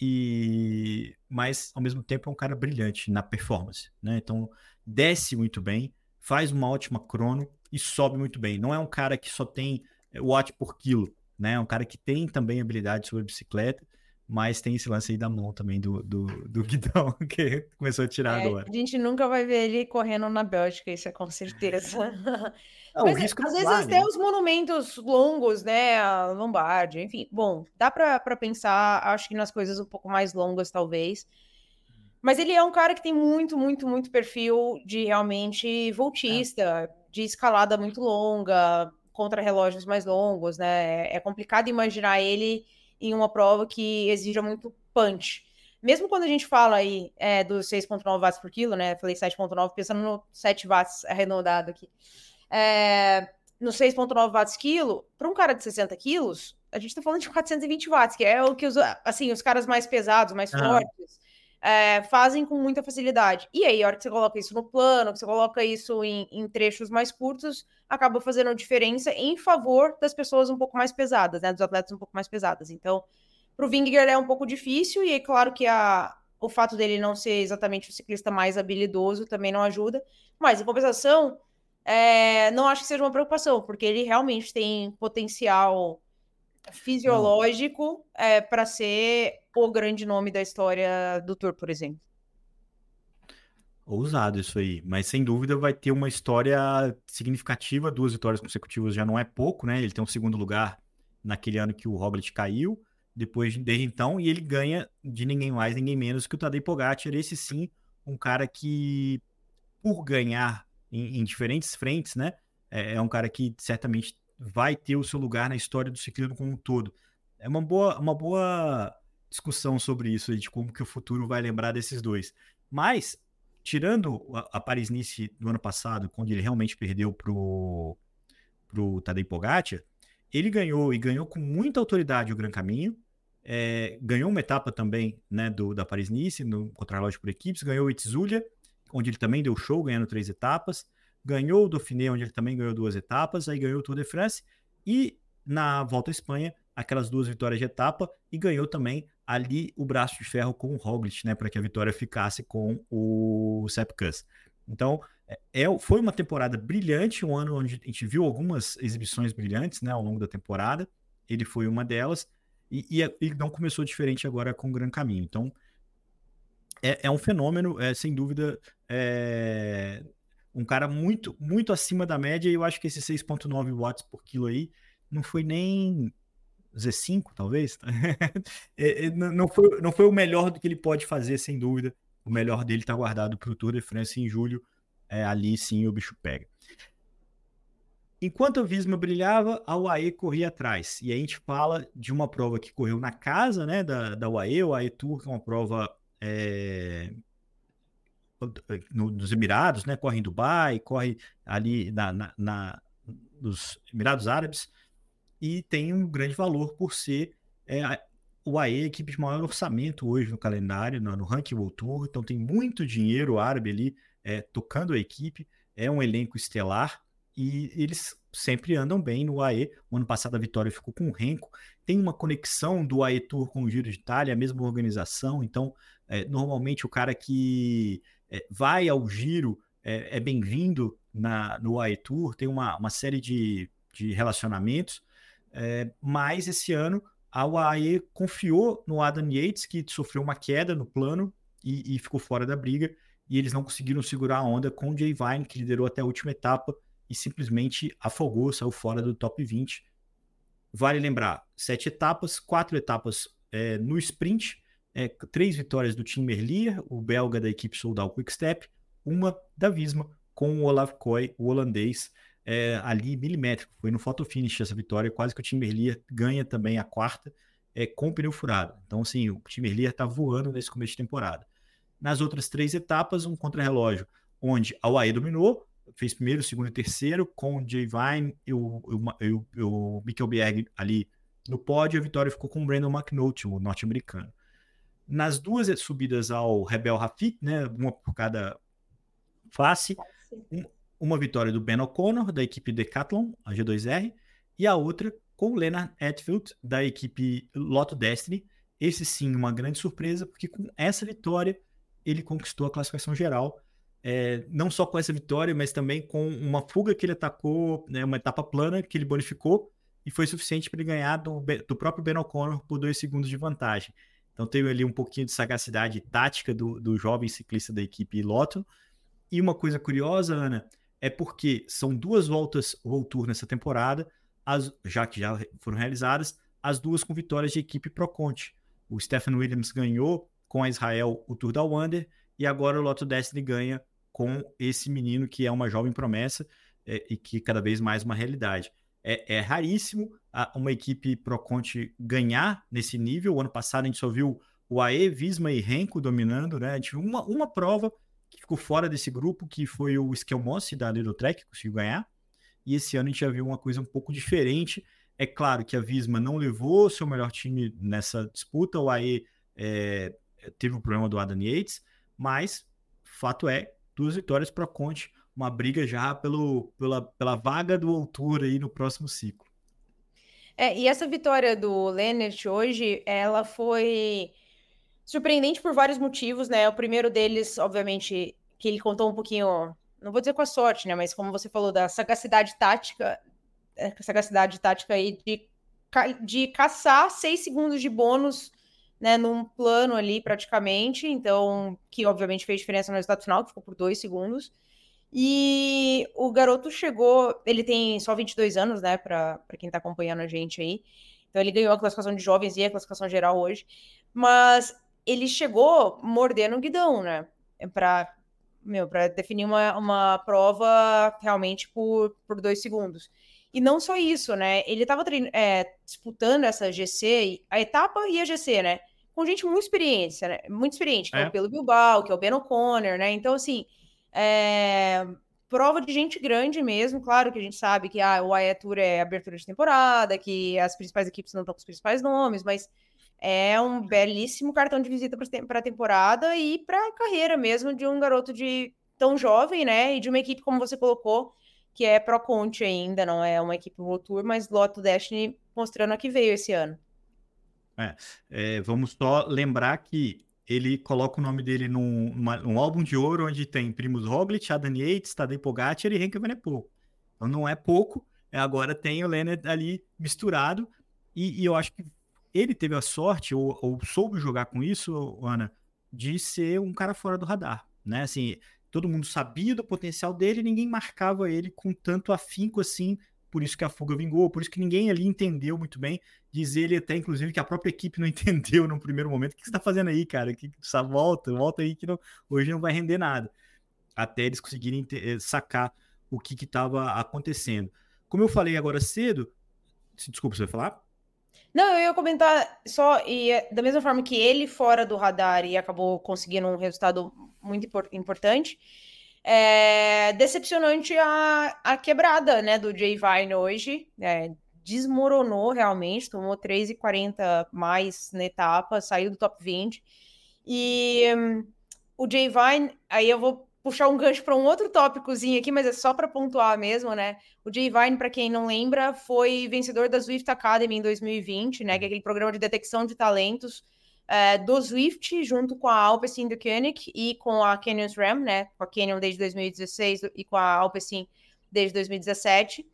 A: e mas ao mesmo tempo é um cara brilhante na performance, né? Então desce muito bem, faz uma ótima crono e sobe muito bem. Não é um cara que só tem eh, watt por quilo, né? É um cara que tem também habilidade sobre bicicleta. Mas tem esse lance aí da mão também do, do, do Guidão, que começou a tirar é, agora.
B: A gente nunca vai ver ele correndo na Bélgica, isso é com certeza. Não, mas, às vezes vale. tem os monumentos longos, né? A Lombardi, enfim. Bom, dá para pensar, acho que nas coisas um pouco mais longas, talvez. Mas ele é um cara que tem muito, muito, muito perfil de realmente voltista, é. de escalada muito longa, contra relógios mais longos, né? É complicado imaginar ele em uma prova que exija muito punch. Mesmo quando a gente fala aí é, dos 6,9 watts por quilo, né? Falei 7,9, pensando no 7 watts arredondado aqui. É, no 6,9 watts quilo, para um cara de 60 quilos, a gente está falando de 420 watts, que é o que os, assim, os caras mais pesados, mais ah. fortes, é, fazem com muita facilidade. E aí, a hora que você coloca isso no plano, que você coloca isso em, em trechos mais curtos, acaba fazendo diferença em favor das pessoas um pouco mais pesadas, né? Dos atletas um pouco mais pesadas. Então, para o Vingegaard é um pouco difícil, e é claro que a, o fato dele não ser exatamente o ciclista mais habilidoso também não ajuda. Mas, em compensação, é, não acho que seja uma preocupação, porque ele realmente tem potencial fisiológico é, para ser o grande nome da história do Tour, por exemplo.
A: Ousado isso aí, mas sem dúvida vai ter uma história significativa, duas vitórias consecutivas já não é pouco, né? Ele tem um segundo lugar naquele ano que o Roglic caiu, depois desde então, e ele ganha de ninguém mais, ninguém menos que o Tadej Pogacar, esse sim, um cara que por ganhar em, em diferentes frentes, né? É, é um cara que certamente vai ter o seu lugar na história do ciclismo como um todo. É uma boa, uma boa discussão sobre isso, de como que o futuro vai lembrar desses dois. Mas, tirando a, a Paris-Nice do ano passado, quando ele realmente perdeu pro, pro Tadej Pogacar, ele ganhou e ganhou com muita autoridade o Gran Caminho, é, ganhou uma etapa também né, do, da Paris-Nice, no contrarrelógio por equipes, ganhou o Itzulia, onde ele também deu show, ganhando três etapas, ganhou o Dauphiné, onde ele também ganhou duas etapas, aí ganhou o Tour de France e na Volta à Espanha, aquelas duas vitórias de etapa e ganhou também ali o braço de ferro com o Roglic, né, para que a vitória ficasse com o Sepp Kuss. Então, é, é, foi uma temporada brilhante, um ano onde a gente viu algumas exibições brilhantes, né, ao longo da temporada. Ele foi uma delas e, e, e não começou diferente agora com o Gran Caminho. Então, é, é um fenômeno, é, sem dúvida, é, um cara muito, muito acima da média, e eu acho que esse 6.9 watts por quilo aí não foi nem Z5, talvez. É, é, não, foi, não foi o melhor do que ele pode fazer, sem dúvida. O melhor dele está guardado para o Tour de France em julho. É, ali sim o bicho pega. Enquanto a Visma brilhava, a UAE corria atrás. E a gente fala de uma prova que correu na casa né, da, da UAE. O UAE Tour, que é uma prova é, no, nos Emirados, né? Corre em Dubai, corre ali na, na, na, nos Emirados Árabes e tem um grande valor por ser é, o AE, a equipe de maior orçamento hoje no calendário, no, no Ranking World Tour, então tem muito dinheiro árabe ali é, tocando a equipe, é um elenco estelar e eles sempre andam bem no AE. O ano passado a vitória ficou com o Renko. Tem uma conexão do AE Tour com o Giro de Itália, a mesma organização. Então, é, normalmente o cara que é, vai ao giro, é, é bem-vindo no AE Tour, tem uma, uma série de, de relacionamentos, é, mas esse ano a UAE confiou no Adam Yates, que sofreu uma queda no plano e, e ficou fora da briga, e eles não conseguiram segurar a onda com o Jay Vine, que liderou até a última etapa e simplesmente afogou, saiu fora do top 20. Vale lembrar, sete etapas, quatro etapas é, no sprint, é, três vitórias do Tim Merlier, o belga da equipe Soldal Quickstep, uma da Visma com o Olav Koy, o holandês, é, ali milimétrico. Foi no photo finish essa vitória, quase que o Tim Merlier ganha também a quarta é, com pneu furado. Então, assim, o Tim Merlier está voando nesse começo de temporada. Nas outras três etapas, um contrarrelógio onde a UAE dominou, fez primeiro, segundo e terceiro, com o Jay Vine e o, o, o, ali no pódio, a vitória ficou com o Brandon McNulty, o norte-americano. Nas duas subidas ao Rebel Rafik, né, uma por cada face, um, uma vitória do Ben O'Connor, da equipe Decathlon, a G2R, e a outra com o Leonard Atfield, da equipe Lotto Destiny. Esse sim, uma grande surpresa, porque com essa vitória ele conquistou a classificação geral. É, não só com essa vitória, mas também com uma fuga que ele atacou, né, uma etapa plana que ele bonificou, e foi suficiente para ele ganhar do, do próprio Ben O'Connor por dois segundos de vantagem. Então teve ali um pouquinho de sagacidade tática do, do jovem ciclista da equipe Lotto. E uma coisa curiosa, Ana, é porque são duas voltas World Tour nessa temporada, as, já que já foram realizadas, as duas com vitórias de equipe Pro Conte. O Stephen Williams ganhou com a Israel o Tour da Wander e agora o Lotto Destiny ganha com esse menino que é uma jovem promessa é, e que cada vez mais uma realidade. É, é raríssimo a, uma equipe Pro Conte ganhar nesse nível. O ano passado a gente só viu o AE, Visma e Renko dominando, né? A gente viu uma, uma prova que ficou fora desse grupo, que foi o Skelmossi da Little Trek, que conseguiu ganhar. E esse ano a gente já viu uma coisa um pouco diferente. É claro que a Visma não levou seu melhor time nessa disputa, o AE é, teve o um problema do Adam Yates, mas fato é, duas vitórias para Conte, uma briga já pelo, pela, pela vaga do altura aí no próximo ciclo.
B: É, e essa vitória do Lennert hoje, ela foi surpreendente por vários motivos, né? O primeiro deles, obviamente, que ele contou um pouquinho, não vou dizer com a sorte, né? Mas como você falou, da sagacidade tática, é, sagacidade tática aí de, de caçar seis segundos de bônus, né? Num plano ali, praticamente. Então, que obviamente fez diferença no resultado final, que ficou por dois segundos. E o garoto chegou, ele tem só 22 anos, né? Para quem tá acompanhando a gente aí. Então, ele ganhou a classificação de jovens e a classificação geral hoje. Mas ele chegou mordendo o guidão, né? Para meu, para definir uma, uma prova realmente por, por dois segundos. E não só isso, né? Ele estava é, disputando essa GC, a etapa e a GC, né? Com gente muito experiente, né? Muito experiente, que é, é o Pelo Bilbao, que é o Ben O'Connor, né? Então, assim, é... prova de gente grande mesmo. Claro que a gente sabe que ah, o AE Tour é abertura de temporada, que as principais equipes não estão com os principais nomes, mas é um belíssimo cartão de visita para a temporada e para a carreira mesmo de um garoto de tão jovem, né? E de uma equipe, como você colocou, que é Pro Conte ainda, não é uma equipe World Tour, mas Lotto Destiny mostrando a que veio esse ano.
A: É, é, vamos só lembrar que ele coloca o nome dele num, numa, num álbum de ouro onde tem Primus Roglic, Adam Yates, Tadej Pogacar e Henrique Evenepoel. Então não é pouco, é, agora tem o Leonard ali misturado e, e eu acho que ele teve a sorte, ou, ou, soube jogar com isso, Ana, de ser um cara fora do radar, né? Assim, todo mundo sabia do potencial dele, ninguém marcava ele com tanto afinco assim, por isso que a fuga vingou, por isso que ninguém ali entendeu muito bem. Diz ele até, inclusive, que a própria equipe não entendeu no primeiro momento. O que você está fazendo aí, cara? Que volta, volta aí que não, hoje não vai render nada. Até eles conseguirem eh, sacar o que estava acontecendo. Como eu falei agora cedo, desculpa, você vai falar?
B: Não, eu ia comentar só, e é, da mesma forma que ele fora do radar e acabou conseguindo um resultado muito importante, é decepcionante a, a quebrada né, do Jay Vine hoje. É, desmoronou realmente, tomou 3,40 mais na etapa, saiu do top 20. E um, o Jay Vine, aí eu vou puxar um gancho para um outro tópicozinho aqui, mas é só para pontuar mesmo, né? O Jay Vine, para quem não lembra, foi vencedor da Swift Academy em 2020, né? Que é aquele programa de detecção de talentos é, do Swift, junto com a Alpecin do Koenig e com a Canyon Ram, né? Com a Canyon desde 2016 e com a Alpecin desde 2017.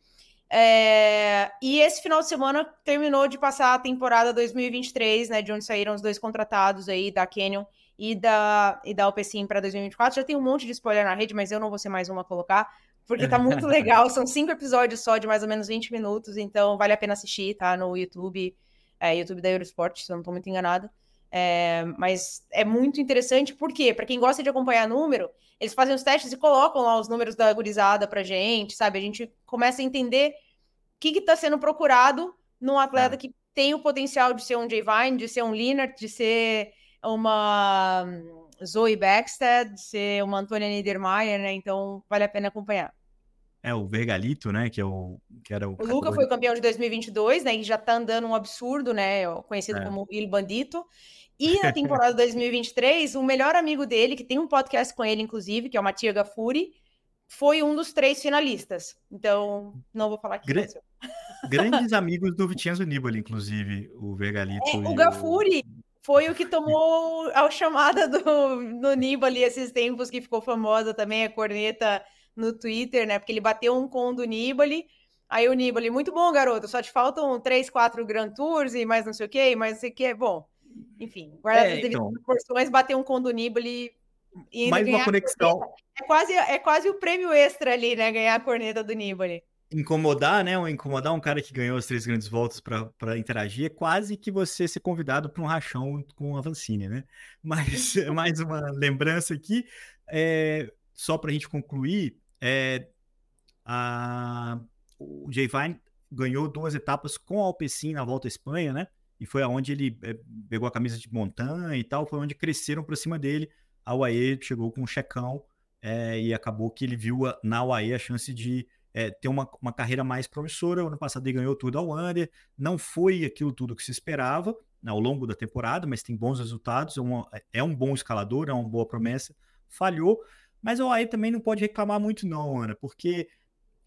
B: É, e esse final de semana terminou de passar a temporada 2023, né? De onde saíram os dois contratados aí da Canyon e da, e da OPCIM para 2024. Já tem um monte de spoiler na rede, mas eu não vou ser mais uma a colocar, porque tá muito legal. São cinco episódios só de mais ou menos 20 minutos, então vale a pena assistir, tá? No YouTube, é, YouTube da Eurosport, se eu não tô muito enganada. É, mas é muito interessante, porque, para quem gosta de acompanhar número, eles fazem os testes e colocam lá os números da gurizada pra gente, sabe? A gente começa a entender o que está sendo procurado num atleta é. que tem o potencial de ser um Jay Vine, de ser um Linard, de ser uma hum, Zoe Backstead, ser uma Antônia Niedermayer, né? Então vale a pena acompanhar.
A: É, o Vergalito, né? Que, é o, que era o.
B: O Luca foi campeão de 2022, né? E já tá andando um absurdo, né? Conhecido é. como Il Bandito. E na temporada 2023, o melhor amigo dele, que tem um podcast com ele, inclusive, que é o Matia Gafuri, foi um dos três finalistas. Então, não vou falar que Gra
A: Grandes amigos do Vitinho Nibali, inclusive, o Vergalito. É,
B: o Gafuri, foi o que tomou a chamada do, do Nibali esses tempos, que ficou famosa também, a corneta no Twitter, né? Porque ele bateu um com do Nibali. Aí o Nibali, muito bom, garoto, só te faltam três, quatro Grand Tours e mais não sei o que, mais não sei o que. Bom, enfim, guardar é, as então... proporções, bater um com do Nibali
A: e mais uma conexão.
B: É quase, é quase o prêmio extra ali, né? Ganhar a corneta do Nibali.
A: Incomodar, né? Ou incomodar um cara que ganhou as três grandes voltas para interagir é quase que você ser convidado para um rachão com a Vancini, né? Mas mais uma lembrança aqui, é, só para a gente concluir, é, a, o Jay Vine ganhou duas etapas com a Alpecin na Volta à Espanha, né? E foi aonde ele é, pegou a camisa de montanha e tal, foi onde cresceram para cima dele a UAE chegou com um checão é, e acabou que ele viu a, na UAE a chance de é, ter uma, uma carreira mais promissora. O ano passado ele ganhou tudo ao Under, não foi aquilo tudo que se esperava né, ao longo da temporada, mas tem bons resultados, é, uma, é um bom escalador, é uma boa promessa. Falhou, mas a UAE também não pode reclamar muito, não, Ana, porque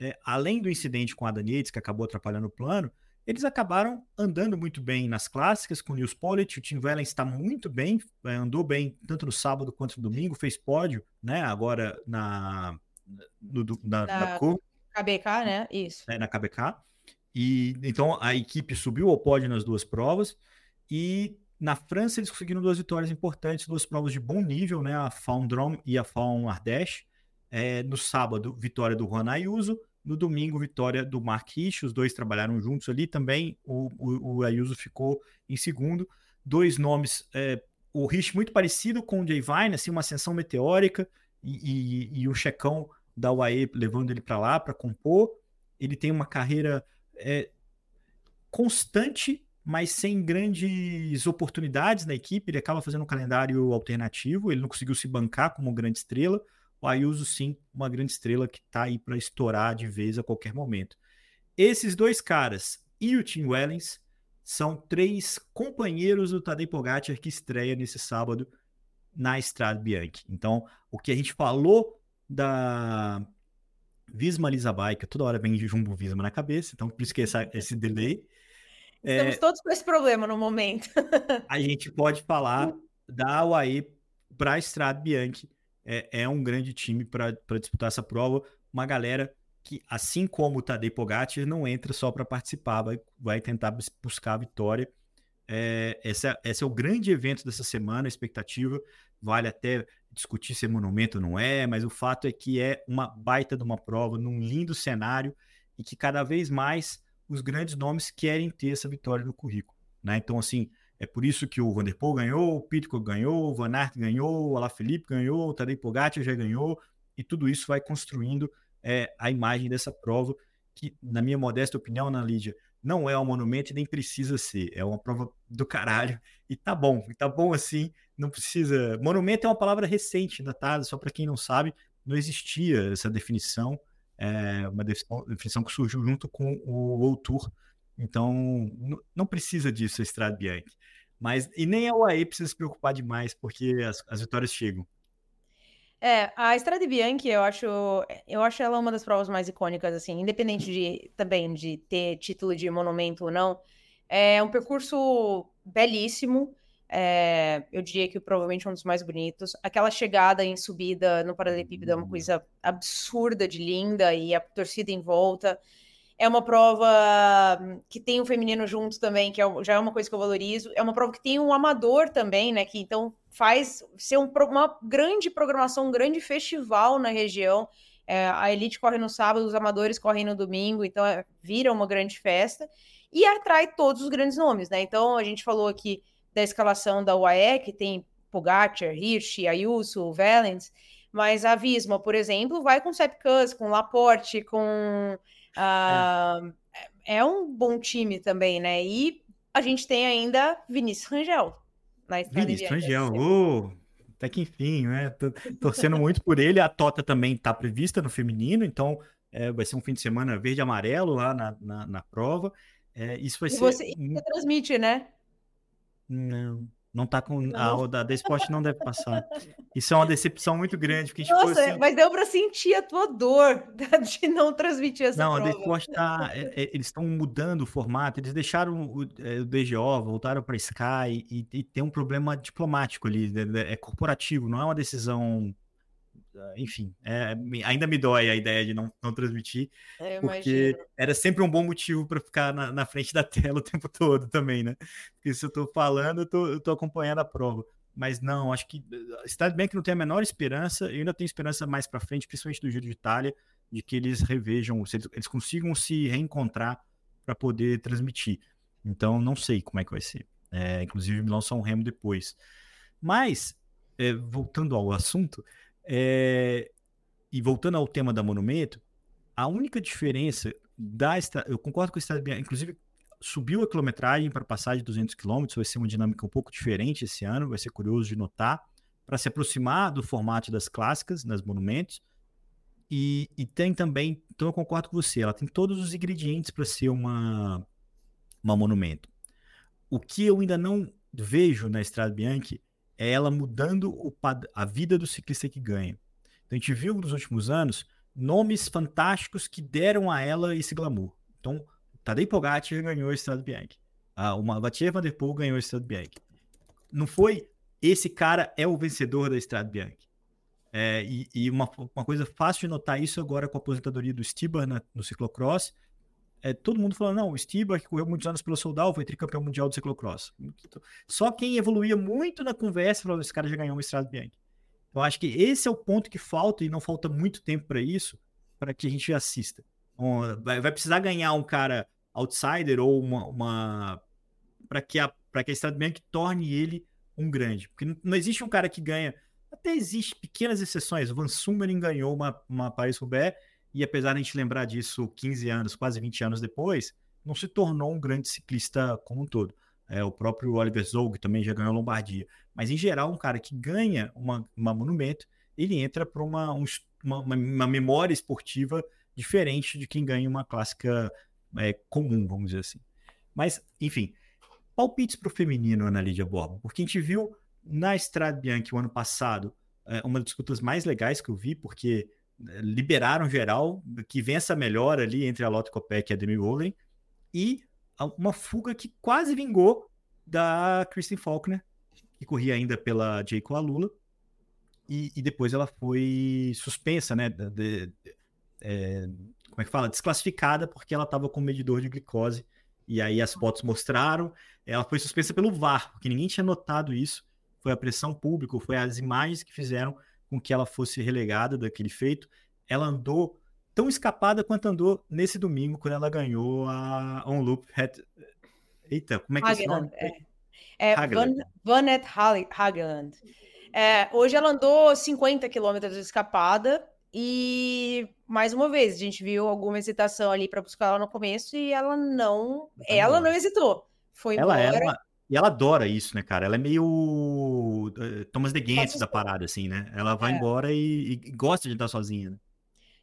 A: é, além do incidente com a Daniels, que acabou atrapalhando o plano, eles acabaram andando muito bem nas clássicas com o Nils Pollitt. O Tim Wellen está muito bem, é, andou bem tanto no sábado quanto no domingo, fez pódio, né? Agora na, no, na, na, na
B: KBK, né? Isso.
A: É, na KBK. E então a equipe subiu ao pódio nas duas provas. E na França eles conseguiram duas vitórias importantes, duas provas de bom nível, né? A Faun Drom e a Faun Ardèche. É, no sábado, vitória do Juan Ayuso. No domingo, vitória do Mark Rich, os dois trabalharam juntos ali também. O, o, o Ayuso ficou em segundo. Dois nomes, é, o Rich muito parecido com o Jay Vine, assim, uma ascensão meteórica e, e, e o checão da UAE levando ele para lá para compor. Ele tem uma carreira é, constante, mas sem grandes oportunidades na equipe. Ele acaba fazendo um calendário alternativo. Ele não conseguiu se bancar como grande estrela o Ayuso sim, uma grande estrela que está aí para estourar de vez a qualquer momento. Esses dois caras e o Tim Wellens são três companheiros do Tadej Pogacar que estreia nesse sábado na Estrada Bianchi. Então, o que a gente falou da Visma Lisabai, toda hora vem de Jumbo Visma na cabeça, então por isso que essa, esse delay.
B: Estamos é, todos com esse problema no momento.
A: a gente pode falar da UAE para a Estrada Bianchi, é, é um grande time para disputar essa prova. Uma galera que, assim como o Tadej Pogacar, não entra só para participar, vai, vai tentar buscar a vitória. É, essa, esse é o grande evento dessa semana, a expectativa. Vale até discutir se é monumento ou não é, mas o fato é que é uma baita de uma prova, num lindo cenário, e que cada vez mais os grandes nomes querem ter essa vitória no currículo. Né? Então, assim, é por isso que o Vanderpool ganhou, o Pitcock ganhou, o Van Aert ganhou, o Alaphilippe ganhou, o Tadej Pogacar já ganhou, e tudo isso vai construindo é, a imagem dessa prova, que, na minha modesta opinião, Ana Lídia, não é um monumento e nem precisa ser. É uma prova do caralho. E tá bom, tá bom assim, não precisa. Monumento é uma palavra recente, datada, só para quem não sabe, não existia essa definição, é uma definição que surgiu junto com o Tour então, não precisa disso a Estrada Bianchi. Mas, e nem a UAE precisa se preocupar demais, porque as, as vitórias chegam.
B: É, a Estrada Bianchi, eu acho, eu acho ela uma das provas mais icônicas, assim, independente de também de ter título de monumento ou não. É um percurso belíssimo. É, eu diria que provavelmente um dos mais bonitos. Aquela chegada em subida no Paralelepípedo é uma coisa absurda de linda e a torcida em volta. É uma prova que tem o feminino junto também, que é, já é uma coisa que eu valorizo. É uma prova que tem um amador também, né? Que então faz ser um, uma grande programação, um grande festival na região. É, a elite corre no sábado, os amadores correm no domingo, então é, vira uma grande festa e atrai todos os grandes nomes, né? Então a gente falou aqui da escalação da UAE, que tem Pogacar, Hirsch, Ayuso, Valens, mas a Visma, por exemplo, vai com Sepp Kuss, com Laporte, com Uh, é. é. um bom time também, né? E a gente tem ainda Vinícius Rangel.
A: Na Vinícius Rangel, oh, até que enfim, né? Tô torcendo muito por ele. A Tota também está prevista no feminino, então é, vai ser um fim de semana verde e amarelo lá na, na, na prova. É, isso vai
B: e
A: ser.
B: Você, você transmite, né?
A: Não. Não tá com. A da, da Esporte não deve passar. Isso é uma decepção muito grande. Porque
B: Nossa, assim... mas deu para sentir a tua dor de não transmitir essa
A: não,
B: prova.
A: Não, a Esporte tá. É, é, eles estão mudando o formato, eles deixaram o, é, o DGO, voltaram para Sky e, e, tem um problema diplomático ali. É, é corporativo, não é uma decisão enfim, é, ainda me dói a ideia de não, não transmitir,
B: Eu
A: porque
B: imagino.
A: era sempre um bom motivo para ficar na, na frente da tela o tempo todo também, né? Porque se eu tô falando, eu tô acompanhando a prova. Mas não, acho que está bem que não tem a menor esperança, eu ainda tenho esperança mais para frente, principalmente do Giro de Itália, de que eles revejam, se eles, eles consigam se reencontrar para poder transmitir. Então, não sei como é que vai ser. É, inclusive, me lançam um remo depois. Mas, é, voltando ao assunto, é, e voltando ao tema da Monumento, a única diferença da eu concordo com o Estado inclusive subiu a quilometragem para passar de 200 km, vai ser uma dinâmica um pouco diferente esse ano, vai ser curioso de notar, para se aproximar do formato das clássicas, nas monumentos. E, e, tem também, então eu concordo com você, ela tem todos os ingredientes para ser uma, uma monumento. O que eu ainda não vejo na Estrada Bianchi é ela mudando o, a vida do ciclista que ganha. Então a gente viu nos últimos anos nomes fantásticos que deram a ela esse glamour. Então, Tadej Pogacar ganhou a Estrada Bianchi. Ah, uma Mathieu Van Der Poel ganhou a Estrada Bianchi. Não foi esse cara é o vencedor da Estrada Bianchi. É, e, e uma, uma, coisa fácil de notar isso agora com a aposentadoria do Stibar no ciclocross. É, todo mundo falando, não, o Stibar, que correu muitos anos pelo Soldal, foi tricampeão mundial do ciclocross. Só quem evoluía muito na conversa falou, esse cara já ganhou uma Estrada Bianchi. Então, acho que esse é o ponto que falta, e não falta muito tempo para isso, para que a gente assista. vai, vai precisar ganhar um cara outsider ou uma, uma para que a para que a Estrada Bianchi torne ele um grande, porque não, não, existe um cara que ganha, até existe pequenas exceções, o Van Sumeren ganhou uma, uma Paris-Roubaix e apesar de a gente lembrar disso 15 anos, quase 20 anos depois, não se tornou um grande ciclista como um todo. É, o próprio Oliver Zog também já ganhou a Lombardia. Mas, em geral, um cara que ganha uma, uma monumento, ele entra para uma, um, uma, uma, memória esportiva diferente de quem ganha uma clássica é, comum, vamos dizer assim. Mas, enfim, palpites para o feminino, Ana Lídia Borba, porque a gente viu na Estrada Bianchi o ano passado é, uma das disputas mais legais que eu vi, porque liberaram geral, que vem essa melhora ali entre a Lotte Kopeck e a Demi Rowling, e uma fuga que quase vingou da Kristen Faulkner, que corria ainda pela Jayco Alula, e, e, depois ela foi suspensa, né, de, de, de, é, como é que fala? Desclassificada porque ela estava com medidor de glicose. E aí as fotos mostraram. Ela foi suspensa pelo VAR, porque ninguém tinha notado isso. Foi a pressão pública, foi as imagens que fizeram com que ela fosse relegada daquele feito. Ela andou tão escapada quanto andou nesse domingo, quando ela ganhou a On Loop. Eita, como é que é esse nome?
B: É, é Van, Vanet Hageland. É, hoje ela andou 50 quilômetros escapada e mais uma vez, a gente viu alguma hesitação ali para buscar ela no começo e ela não, ela não hesitou. Foi
A: ela
B: embora.
A: É uma... E ela adora isso, né, cara? Ela é meio uh, Thomas de Gantz da parada, assim, né? Ela vai é. embora e, e, gosta de estar sozinha. Né?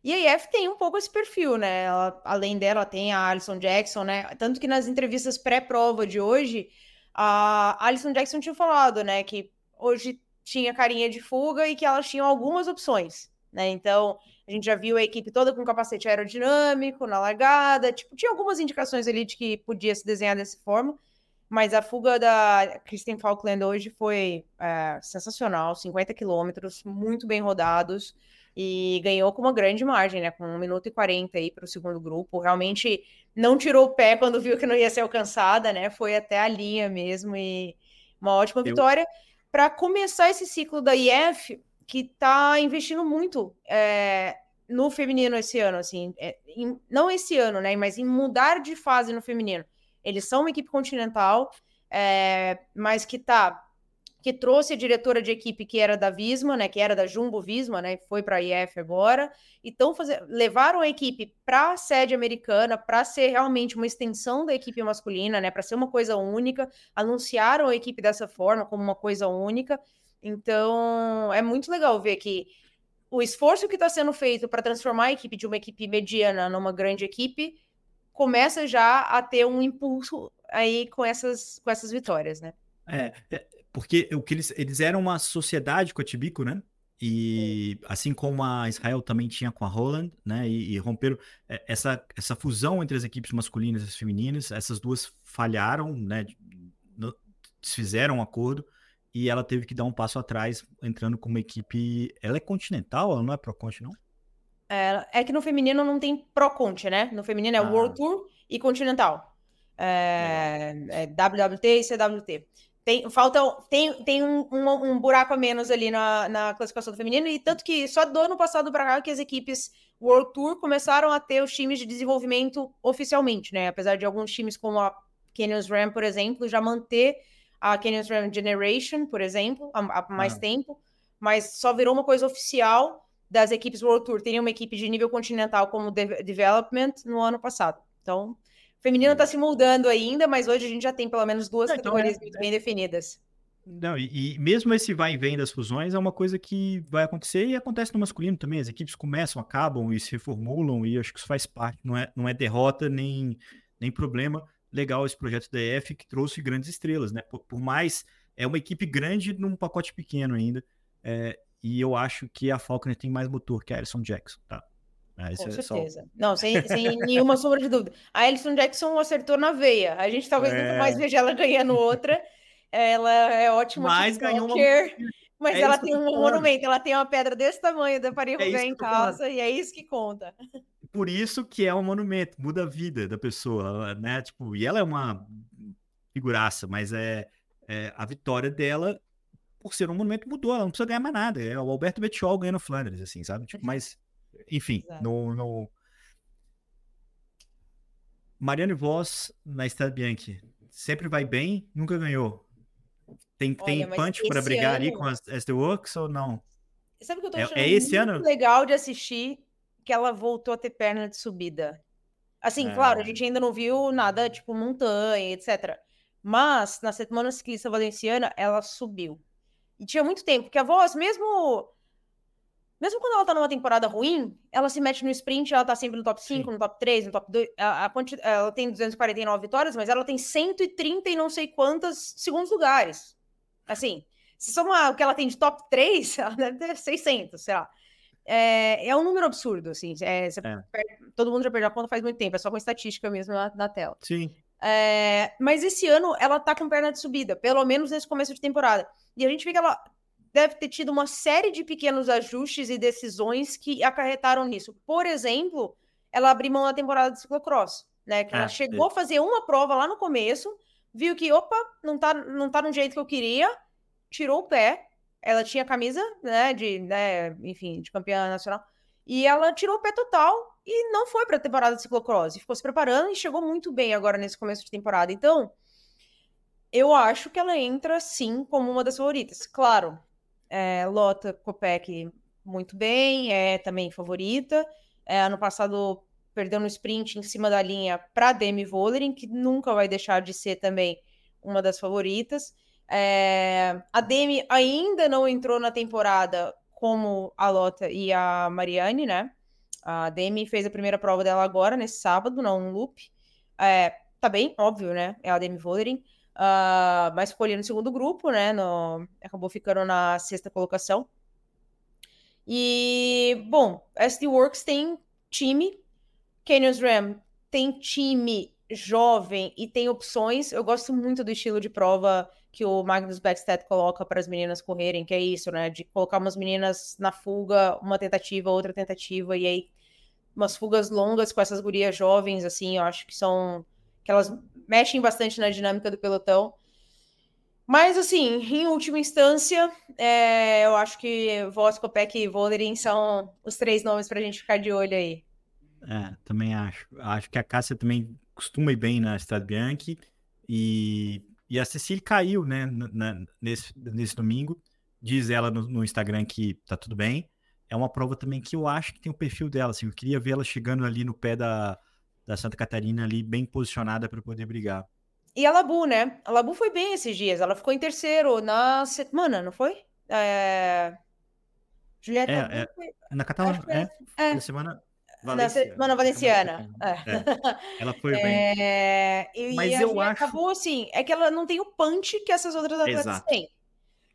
B: E a IF tem um pouco esse perfil, né? Ela, além dela, tem a Alison Jackson, né? Tanto que nas entrevistas pré-prova de hoje, a Alison Jackson tinha falado, né, que hoje tinha carinha de fuga e que elas tinham algumas opções né? Então, a gente já viu a equipe toda com capacete aerodinâmico na largada, tipo, tinha algumas indicações ali de que podia se desenhar dessa forma, mas a fuga da Kristen Falkland hoje foi é, sensacional, 50 quilômetros, muito bem rodados, e ganhou com uma grande margem, né? Com 1 minuto e 40 aí para o segundo grupo. Realmente não tirou o pé quando viu que não ia ser alcançada, né? Foi até a linha mesmo e uma ótima Eu... vitória. Para começar esse ciclo da IF, que está investindo muito é, no feminino esse ano, assim, é, em, não esse ano, né, mas em mudar de fase no feminino. Eles são uma equipe continental, é, mas que tá que trouxe a diretora de equipe que era da Visma, né, que era da Jumbo Visma, né, foi para a IF agora, então fazer, levaram a equipe para a sede americana para ser realmente uma extensão da equipe masculina, né, para ser uma coisa única, anunciaram a equipe dessa forma como uma coisa única. Então, é muito legal ver que o esforço que está sendo feito para transformar a equipe de uma equipe mediana numa grande equipe começa já a ter um impulso aí com essas, com essas vitórias, né?
A: É, é porque o que eles, eles eram uma sociedade com a Tibico, né? E assim como a Israel também tinha com a Holland, né? E, e romperam é, essa, essa fusão entre as equipes masculinas e as femininas, essas duas falharam, né? Desfizeram um acordo e ela teve que dar um passo atrás, entrando com uma equipe. Ela é continental, ela não é Pro Conti, não?
B: É, é, que no feminino não tem Pro Conti, né? No feminino é ah. World Tour e Continental. É, é. é WWT e CWT. Tem, falta, tem, tem um, um, um, buraco a menos ali na, na classificação do feminino, e tanto que só do ano passado para cá que as equipes World Tour começaram a ter os times de desenvolvimento oficialmente, né? Apesar de alguns times como a Canyons Ram, por exemplo, já manter a Canyons Ram Generation, por exemplo, há, há mais ah. tempo, mas só virou uma coisa oficial das equipes World Tour. Teria uma equipe de nível continental como de Development no ano passado. Então, feminino está se moldando ainda, mas hoje a gente já tem pelo menos duas então, categorias é, muito bem definidas.
A: Não, e, e, mesmo esse vai e vem das fusões é uma coisa que vai acontecer e acontece no masculino também. As equipes começam, acabam e se reformulam, e acho que isso faz parte, não é, não é derrota nem, nem problema legal esse projeto da EF que trouxe grandes estrelas, né? Por, por, mais é uma equipe grande num pacote pequeno ainda. É, e eu acho que a Falconer tem mais motor que a Alison Jackson, tá?
B: É, Com é certeza. Só... Não, sem, sem nenhuma sombra de dúvida. A Alison Jackson acertou na veia. A gente talvez é... nunca mais veja ela ganhando outra. Ela é ótima.
A: Mas ganhou uma...
B: Mas é ela tem um monumento, ela tem uma pedra desse tamanho da Paris é em casa, e é isso que conta
A: por isso que é um monumento, muda a vida da pessoa, né? Tipo, e ela é uma figuraça, mas é, é a vitória dela por ser um monumento mudou, ela não precisa ganhar mais nada. É o Alberto Bettiol ganhando Flandres, assim, sabe? Tipo, mas, enfim, no, no... Mariane Voss na Estrada Bianchi sempre vai bem, nunca ganhou. Tem, Olha, tem punch para brigar ano... ali com as, as The Works ou não?
B: Sabe o que eu tô achando é, é esse ano? legal de assistir que ela voltou a ter perna de subida. Assim, é. claro, a gente ainda não viu nada tipo montanha, etc. Mas na semana ciclista valenciana, ela subiu. E tinha muito tempo, porque a voz, mesmo mesmo quando ela tá numa temporada ruim, ela se mete no sprint, ela tá sempre no top 5, Sim. no top 3, no top 2. A, a, ela tem 249 vitórias, mas ela tem 130 e não sei quantos segundos lugares. Assim, se somar o que ela tem de top 3, ela deve ter 600, sei lá. É, é um número absurdo, assim. É, é. Perde, todo mundo já perdeu a conta faz muito tempo, é só com estatística mesmo na, na tela.
A: Sim.
B: É, mas esse ano ela tá com perna de subida, pelo menos nesse começo de temporada. E a gente vê que ela deve ter tido uma série de pequenos ajustes e decisões que acarretaram nisso. Por exemplo, ela abriu mão da temporada de ciclocross, né? Que ela é, chegou a fazer uma prova lá no começo, viu que, opa, não tá, não tá no jeito que eu queria, tirou o pé, ela tinha camisa, né, de, né, enfim, de campeã nacional. E ela tirou o pé total e não foi para a temporada de ciclocross. Ficou se preparando e chegou muito bem agora nesse começo de temporada. Então, eu acho que ela entra sim como uma das favoritas. Claro, é, Lota Kopek muito bem, é também favorita. É, ano passado perdeu no sprint em cima da linha para Demi Vollering, que nunca vai deixar de ser também uma das favoritas. É, a Demi ainda não entrou na temporada como a Lota e a Marianne, né? A Demi fez a primeira prova dela agora, nesse sábado, não um loop. É, tá bem, óbvio, né? É a Demi Vollering. Uh, mas ficou ali no segundo grupo, né? No, acabou ficando na sexta colocação. E, bom, SD Works tem time, Canyons Ram tem time jovem e tem opções. Eu gosto muito do estilo de prova que o Magnus Backstead coloca para as meninas correrem, que é isso, né? De colocar umas meninas na fuga, uma tentativa, outra tentativa, e aí umas fugas longas com essas gurias jovens, assim, eu acho que são. que elas mexem bastante na dinâmica do pelotão. Mas, assim, em última instância, é, eu acho que Voss, Kopek e Volerin são os três nomes para a gente ficar de olho aí.
A: É, também acho. Acho que a Cássia também costuma ir bem na Strade Bianchi e e a Cecília caiu, né, na, nesse, nesse domingo. Diz ela no, no, Instagram que tá tudo bem. É uma prova também que eu acho que tem o perfil dela. Assim, eu queria ver ela chegando ali no pé da, da Santa Catarina, ali bem posicionada para poder brigar.
B: E a Labu, né? A Labu foi bem esses dias. Ela ficou em terceiro na semana, não foi? É...
A: Julieta. É, é, na Catalunha. É, é. Na semana.
B: Valência. Na semana valenciana. É.
A: É. Ela foi bem.
B: É... E Mas eu acho. Acabou assim, é que ela não tem o punch que essas outras atletas Exato. têm.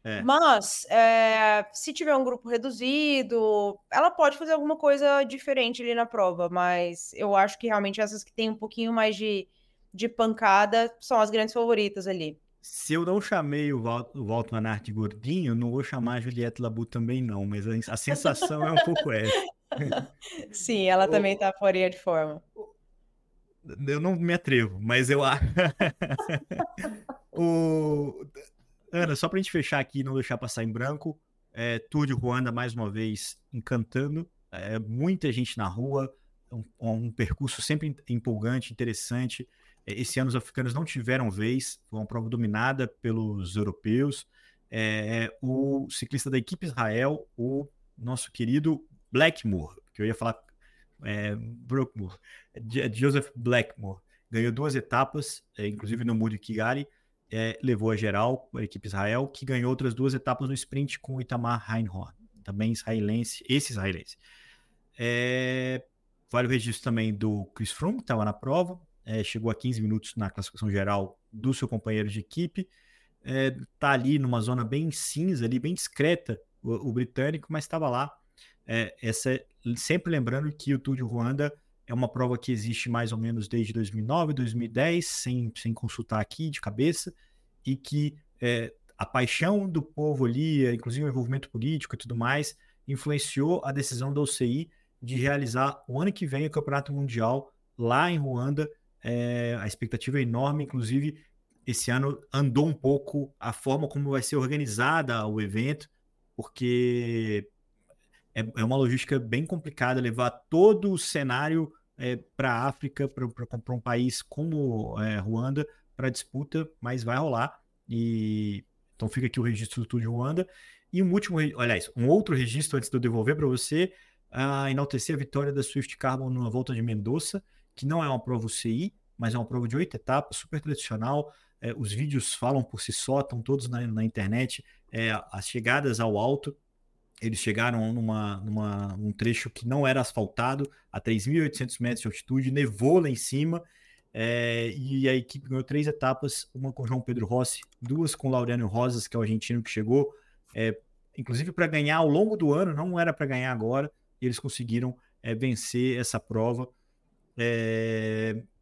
B: É. Mas, é, se tiver um grupo reduzido, ela pode fazer alguma coisa diferente ali na prova. Mas eu acho que realmente essas que têm um pouquinho mais de, de pancada são as grandes favoritas ali.
A: Se eu não chamei o Walter Manart de gordinho, não vou chamar a Juliette Labu também não, mas a, a sensação é um pouco essa.
B: Sim, ela o, também tá fora de forma.
A: Eu não me atrevo, mas eu acho. o... Ana, só pra gente fechar aqui e não deixar passar em branco, é, Tour de Ruanda mais uma vez encantando, é, muita gente na rua, um, um percurso sempre empolgante, interessante. É, esse ano os africanos não tiveram vez, foi uma prova dominada pelos europeus. É, o ciclista da equipe Israel, o nosso querido Blackmore, que eu ia falar é, Brookmore, Joseph Blackmore, ganhou duas etapas, é, inclusive no Muro Kigali, é, levou a geral, a equipe Israel, que ganhou outras duas etapas no sprint com o Itamar Reinhorn, também israelense, esse israelense. É, vale o registro também do Chris Froome, que estava na prova, é, chegou a 15 minutos na classificação geral do seu companheiro de equipe. É, tá ali numa zona bem cinza, ali, bem discreta, o, o britânico, mas estava lá. É, essa, sempre lembrando que o Tour de Ruanda é uma prova que existe mais ou menos desde 2009, 2010, sem, sem consultar aqui de cabeça, e que é, a paixão do povo ali, inclusive o envolvimento político e tudo mais, influenciou a decisão da UCI de realizar o ano que vem o Campeonato Mundial lá em Ruanda. É, a expectativa é enorme, inclusive esse ano andou um pouco a forma como vai ser organizada o evento, porque é, é uma logística bem complicada levar todo o cenário é, para a África, para um país como é, Ruanda, para disputa, mas vai rolar. E então fica aqui o registro do Tour de Ruanda. E um último, aliás, um outro registro antes de eu devolver para você, a enaltecer a vitória da Swift Carbon na volta de Mendoza que não é uma prova UCI, mas é uma prova de oito etapas, super tradicional. É, os vídeos falam por si só, estão todos na, na internet. É, as chegadas ao alto, eles chegaram numa, numa um trecho que não era asfaltado, a 3.800 metros de altitude, nevou lá em cima. É, e a equipe ganhou três etapas, uma com João Pedro Rossi, duas com Laureano Rosas, que é o argentino que chegou, é, inclusive para ganhar ao longo do ano, não era para ganhar agora, e eles conseguiram é, vencer essa prova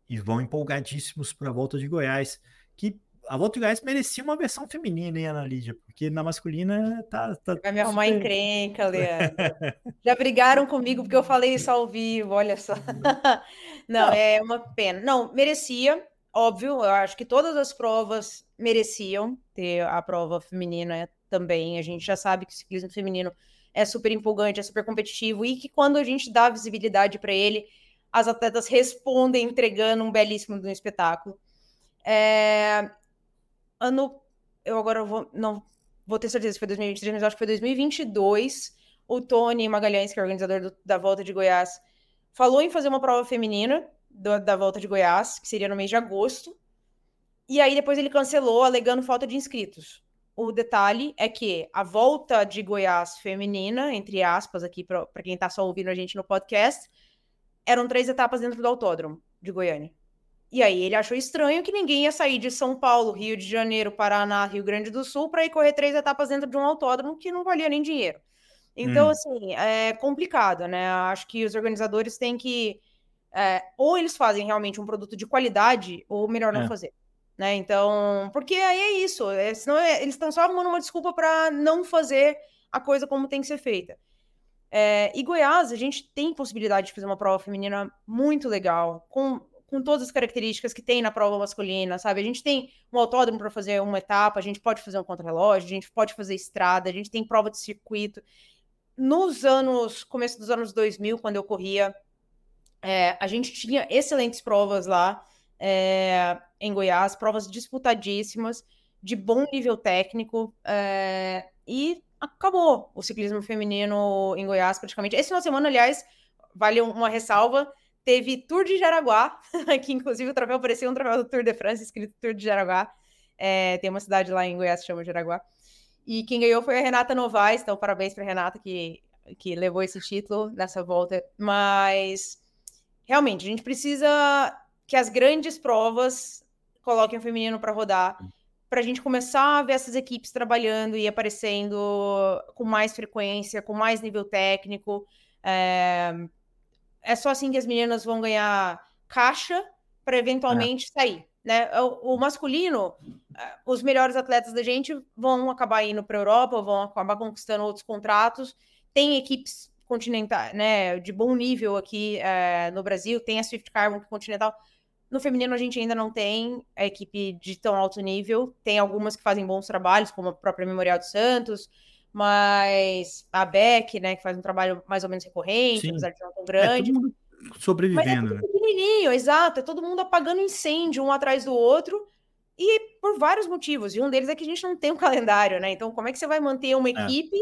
A: e vão empolgadíssimos para a volta de Goiás, que a volta Goiás merecia uma versão feminina, hein, Ana Lídia? Porque na masculina tá. tá
B: Vai me arrumar super... encrenca, Leandro. Já brigaram comigo porque eu falei isso ao vivo, olha só. Não, é uma pena. Não, merecia, óbvio, eu acho que todas as provas mereciam ter a prova feminina também. A gente já sabe que o ciclismo feminino é super empolgante, é super competitivo e que quando a gente dá visibilidade para ele as atletas respondem entregando um belíssimo um espetáculo. É, ano, eu agora vou, não vou ter certeza se foi 2023, mas acho que foi 2022. O Tony Magalhães, que é organizador do, da Volta de Goiás, falou em fazer uma prova feminina do, da Volta de Goiás, que seria no mês de agosto. E aí depois ele cancelou, alegando falta de inscritos. O detalhe é que a volta de Goiás feminina, entre aspas, aqui para quem está só ouvindo a gente no podcast, eram três etapas dentro do autódromo de Goiânia. E aí ele achou estranho que ninguém ia sair de São Paulo, Rio de Janeiro, Paraná, Rio Grande do Sul para ir correr três etapas dentro de um autódromo que não valia nem dinheiro. Então, hum. assim, é complicado, né? Acho que os organizadores têm que. É, ou eles fazem realmente um produto de qualidade, ou melhor não é. fazer. Né? Então, porque aí é isso. É, senão é, eles estão só arrumando uma desculpa para não fazer a coisa como tem que ser feita. É, e Goiás, a gente tem possibilidade de fazer uma prova feminina muito legal, com, com todas as características que tem na prova masculina, sabe? A gente tem um autódromo para fazer uma etapa, a gente pode fazer um contrarrelógio, a gente pode fazer estrada, a gente tem prova de circuito. Nos anos, começo dos anos 2000, quando eu corria, é, a gente tinha excelentes provas lá é, em Goiás, provas disputadíssimas, de bom nível técnico, é, e acabou o ciclismo feminino em Goiás, praticamente. Esse final de semana, aliás, vale uma ressalva, teve Tour de Jaraguá, que inclusive o troféu parecia um troféu do Tour de France, escrito Tour de Jaraguá. É, tem uma cidade lá em Goiás que chama Jaraguá. E quem ganhou foi a Renata Novaes, então parabéns para Renata que, que levou esse título nessa volta. Mas, realmente, a gente precisa que as grandes provas coloquem o feminino para rodar para a gente começar a ver essas equipes trabalhando e aparecendo com mais frequência, com mais nível técnico. É, é só assim que as meninas vão ganhar caixa para eventualmente é. sair. né? O, o, masculino, eh, os melhores atletas da gente vão acabar indo para a Europa, vão acabar conquistando outros contratos. Tem equipes continentais, né, de bom nível aqui é, no Brasil, tem a Swift Carbon Continental. No feminino a gente ainda não tem a equipe de tão alto nível. Tem algumas que fazem bons trabalhos, como a própria Memorial dos Santos, mas a Beck, né, que faz um trabalho mais ou menos recorrente, Sim. apesar de não tão grande. É, todo mundo
A: sobrevivendo. Mas é
B: né? exato. É todo mundo apagando incêndio um atrás do outro. E por vários motivos. E um deles é que a gente não tem um calendário, né? Então, como é que você vai manter uma é. equipe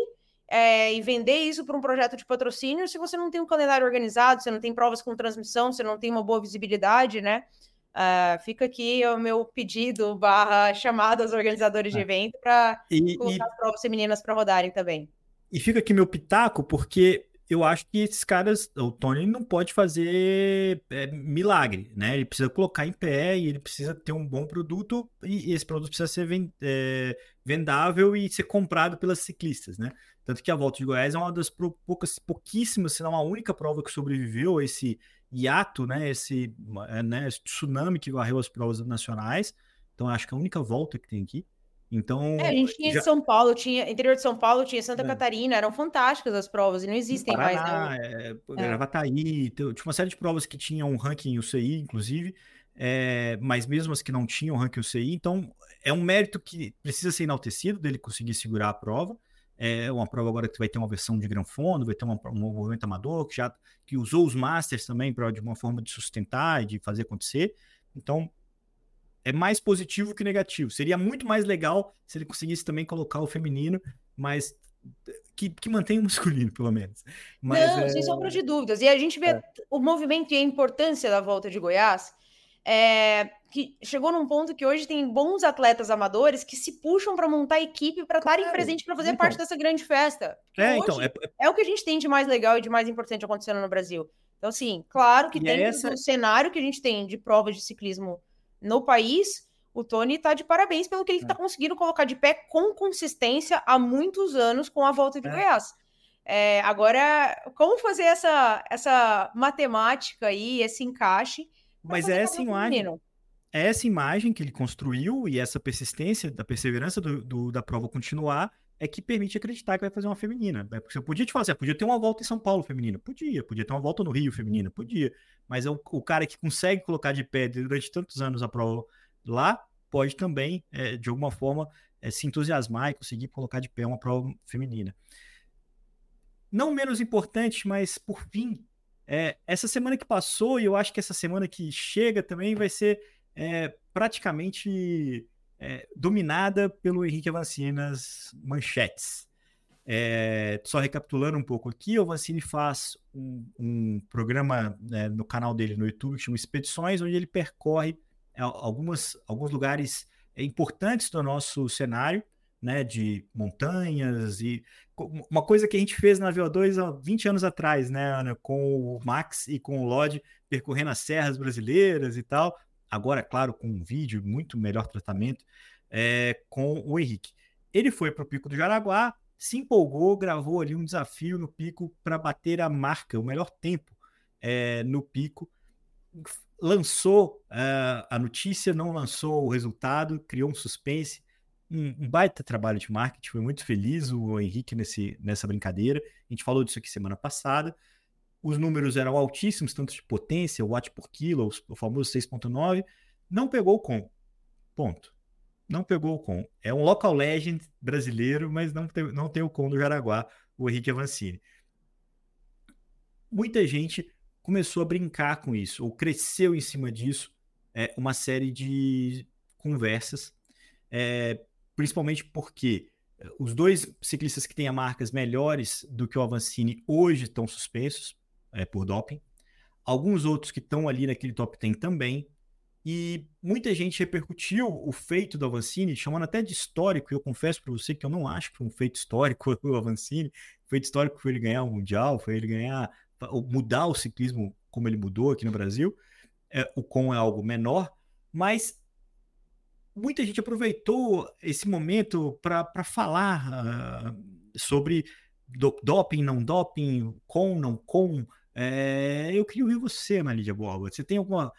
B: é. É, e vender isso para um projeto de patrocínio se você não tem um calendário organizado, você não tem provas com transmissão, você não tem uma boa visibilidade, né? Uh, fica aqui o meu pedido barra chamada aos organizadores de é. evento para colocar e, as provas femininas para rodarem também.
A: E fica aqui meu pitaco, porque eu acho que esses caras, o Tony não pode fazer é, milagre, né? Ele precisa colocar em pé e ele precisa ter um bom produto e esse produto precisa ser é, vendável e ser comprado pelas ciclistas, né? Tanto que a Volta de Goiás é uma das poucas, pouquíssimas, se não a única prova que sobreviveu a esse hiato, né? Esse, é, né? esse tsunami que varreu as provas nacionais. Então, acho que é a única volta que tem aqui. Então.
B: É, a gente tinha já... São Paulo, tinha interior de São Paulo, tinha Santa é. Catarina, eram fantásticas as provas e não existem Paraná, mais. Né?
A: É, Gravataí, tinha uma série de provas que tinham um ranking UCI, inclusive, é, mas mesmo as que não tinham ranking UCI, então é um mérito que precisa ser enaltecido dele conseguir segurar a prova. É uma prova agora que vai ter uma versão de Gran Fondo, vai ter uma, um movimento amador que já que usou os Masters também para de uma forma de sustentar e de fazer acontecer. Então, é mais positivo que negativo. Seria muito mais legal se ele conseguisse também colocar o feminino, mas que, que mantém o masculino, pelo menos. Mas,
B: Não, é... sem sombra de dúvidas. E a gente vê é. o movimento e a importância da volta de Goiás, é, que chegou num ponto que hoje tem bons atletas amadores que se puxam para montar equipe para estarem claro. presentes para fazer então. parte dessa grande festa. É, então, é, é, o que a gente tem de mais legal e de mais importante acontecendo no Brasil. Então, assim, claro que tem essa... cenário que a gente tem de provas de ciclismo no país, o Tony está de parabéns pelo que ele está é. conseguindo colocar de pé com consistência há muitos anos com a volta de é. Goiás. É, agora, como fazer essa, essa matemática aí, esse encaixe?
A: Mas é essa imagem. É essa imagem que ele construiu e essa persistência, da perseverança do, do, da prova continuar, é que permite acreditar que vai fazer uma feminina. Né? Porque eu podia te falar assim, podia ter uma volta em São Paulo feminina. Podia, podia ter uma volta no Rio feminina. Podia. Mas é o, o cara que consegue colocar de pé durante tantos anos a prova lá, pode também, é, de alguma forma, é, se entusiasmar e conseguir colocar de pé uma prova feminina. Não menos importante, mas por fim, é, essa semana que passou, e eu acho que essa semana que chega também vai ser é, praticamente é, dominada pelo Henrique Avancini nas manchetes. É, só recapitulando um pouco aqui, o Avancini faz um, um programa né, no canal dele no YouTube que chama Expedições, onde ele percorre é, algumas, alguns lugares importantes do nosso cenário, né, de montanhas e uma coisa que a gente fez na VO2 há 20 anos atrás, né, Ana, com o Max e com o Lodge percorrendo as serras brasileiras e tal. Agora, claro, com um vídeo, muito melhor tratamento, é, com o Henrique. Ele foi para o Pico do Jaraguá, se empolgou, gravou ali um desafio no pico para bater a marca, o melhor tempo é, no pico. Lançou uh, a notícia, não lançou o resultado, criou um suspense. Um, baita trabalho de marketing, foi muito feliz o Henrique nesse, nessa brincadeira. A gente falou disso aqui semana passada. Os números eram altíssimos, tanto de potência, watt por quilo, o famoso 6.9. Não pegou com. Ponto não pegou o com. É um local legend brasileiro, mas não tem, não tem o com do Jaraguá, o Henrique Avancini. Muita gente começou a brincar com isso, ou cresceu em cima disso, é, uma série de conversas, é, principalmente porque é, os dois ciclistas que têm marcas melhores do que o Avancini hoje estão suspensos é, por doping. Alguns outros que estão ali naquele top 10 também. E muita gente repercutiu o feito do Avancini, chamando até de histórico, eu confesso para você que eu não acho que foi um feito histórico o Avancini. Feito histórico foi ele ganhar o Mundial, foi ele ganhar, mudar o ciclismo como ele mudou aqui no Brasil. É, o com é algo menor, mas muita gente aproveitou esse momento para falar uh, sobre do, doping, não doping, com, não com. É, eu queria ouvir você, Malídia Borba. Você tem alguma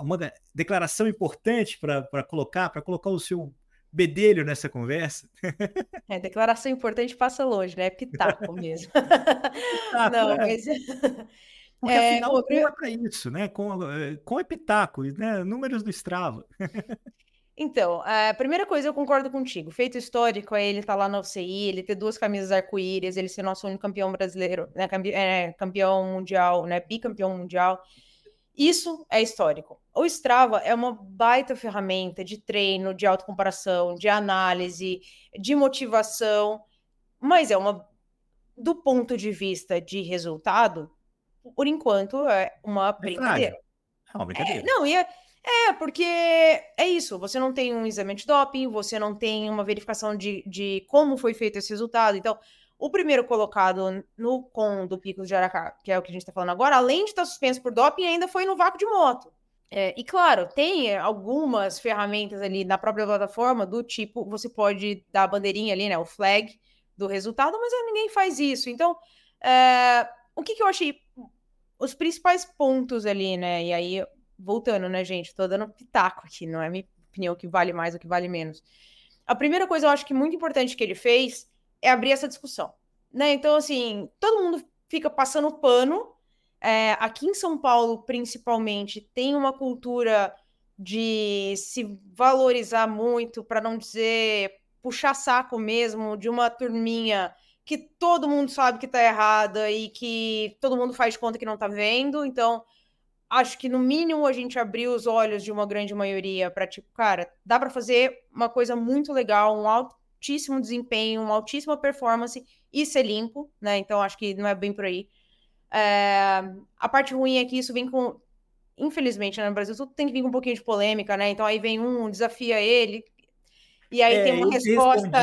A: uma declaração importante para colocar, para colocar o seu bedelho nessa conversa?
B: É, declaração importante passa longe, né? É pitaco mesmo. Pitaco,
A: Não, é. mas... Porque é, afinal é para isso, né? Com, eh, com Epitaco, né? Números do Strava.
B: Então, a primeira coisa eu concordo contigo. Feito histórico é ele estar tá lá na UCI, ele ter duas camisas arco-íris, ele ser nosso único campeão brasileiro, né? É, campeão mundial, né? Bicampeão mundial. Isso é histórico. O Strava é uma baita ferramenta de treino, de autocomparação, de análise, de motivação, mas é uma, do ponto de vista de resultado, por enquanto, é uma brincadeira.
A: É uma brincadeira.
B: É, não, e é, é, porque é isso, você não tem um exame de doping, você não tem uma verificação de, de como foi feito esse resultado. Então, o primeiro colocado no com do Pico de Aracá, que é o que a gente está falando agora, além de estar suspenso por doping, ainda foi no vácuo de moto. É, e claro, tem algumas ferramentas ali na própria plataforma do tipo, você pode dar a bandeirinha ali, né, o flag do resultado, mas ninguém faz isso. Então, é, o que, que eu achei os principais pontos ali, né? E aí, voltando, né, gente? Tô dando pitaco aqui, não é minha opinião que vale mais ou que vale menos. A primeira coisa eu acho que muito importante que ele fez é abrir essa discussão, né? Então, assim, todo mundo fica passando pano. É, aqui em São Paulo, principalmente, tem uma cultura de se valorizar muito, para não dizer puxar saco mesmo, de uma turminha que todo mundo sabe que tá errada e que todo mundo faz conta que não tá vendo. Então, acho que no mínimo a gente abriu os olhos de uma grande maioria para tipo, cara, dá para fazer uma coisa muito legal, um altíssimo desempenho, uma altíssima performance e ser limpo, né? Então, acho que não é bem por aí. É... A parte ruim é que isso vem com infelizmente, né, no Brasil, tudo tem que vir com um pouquinho de polêmica, né? Então aí vem um, desafia ele, e aí é, tem uma resposta.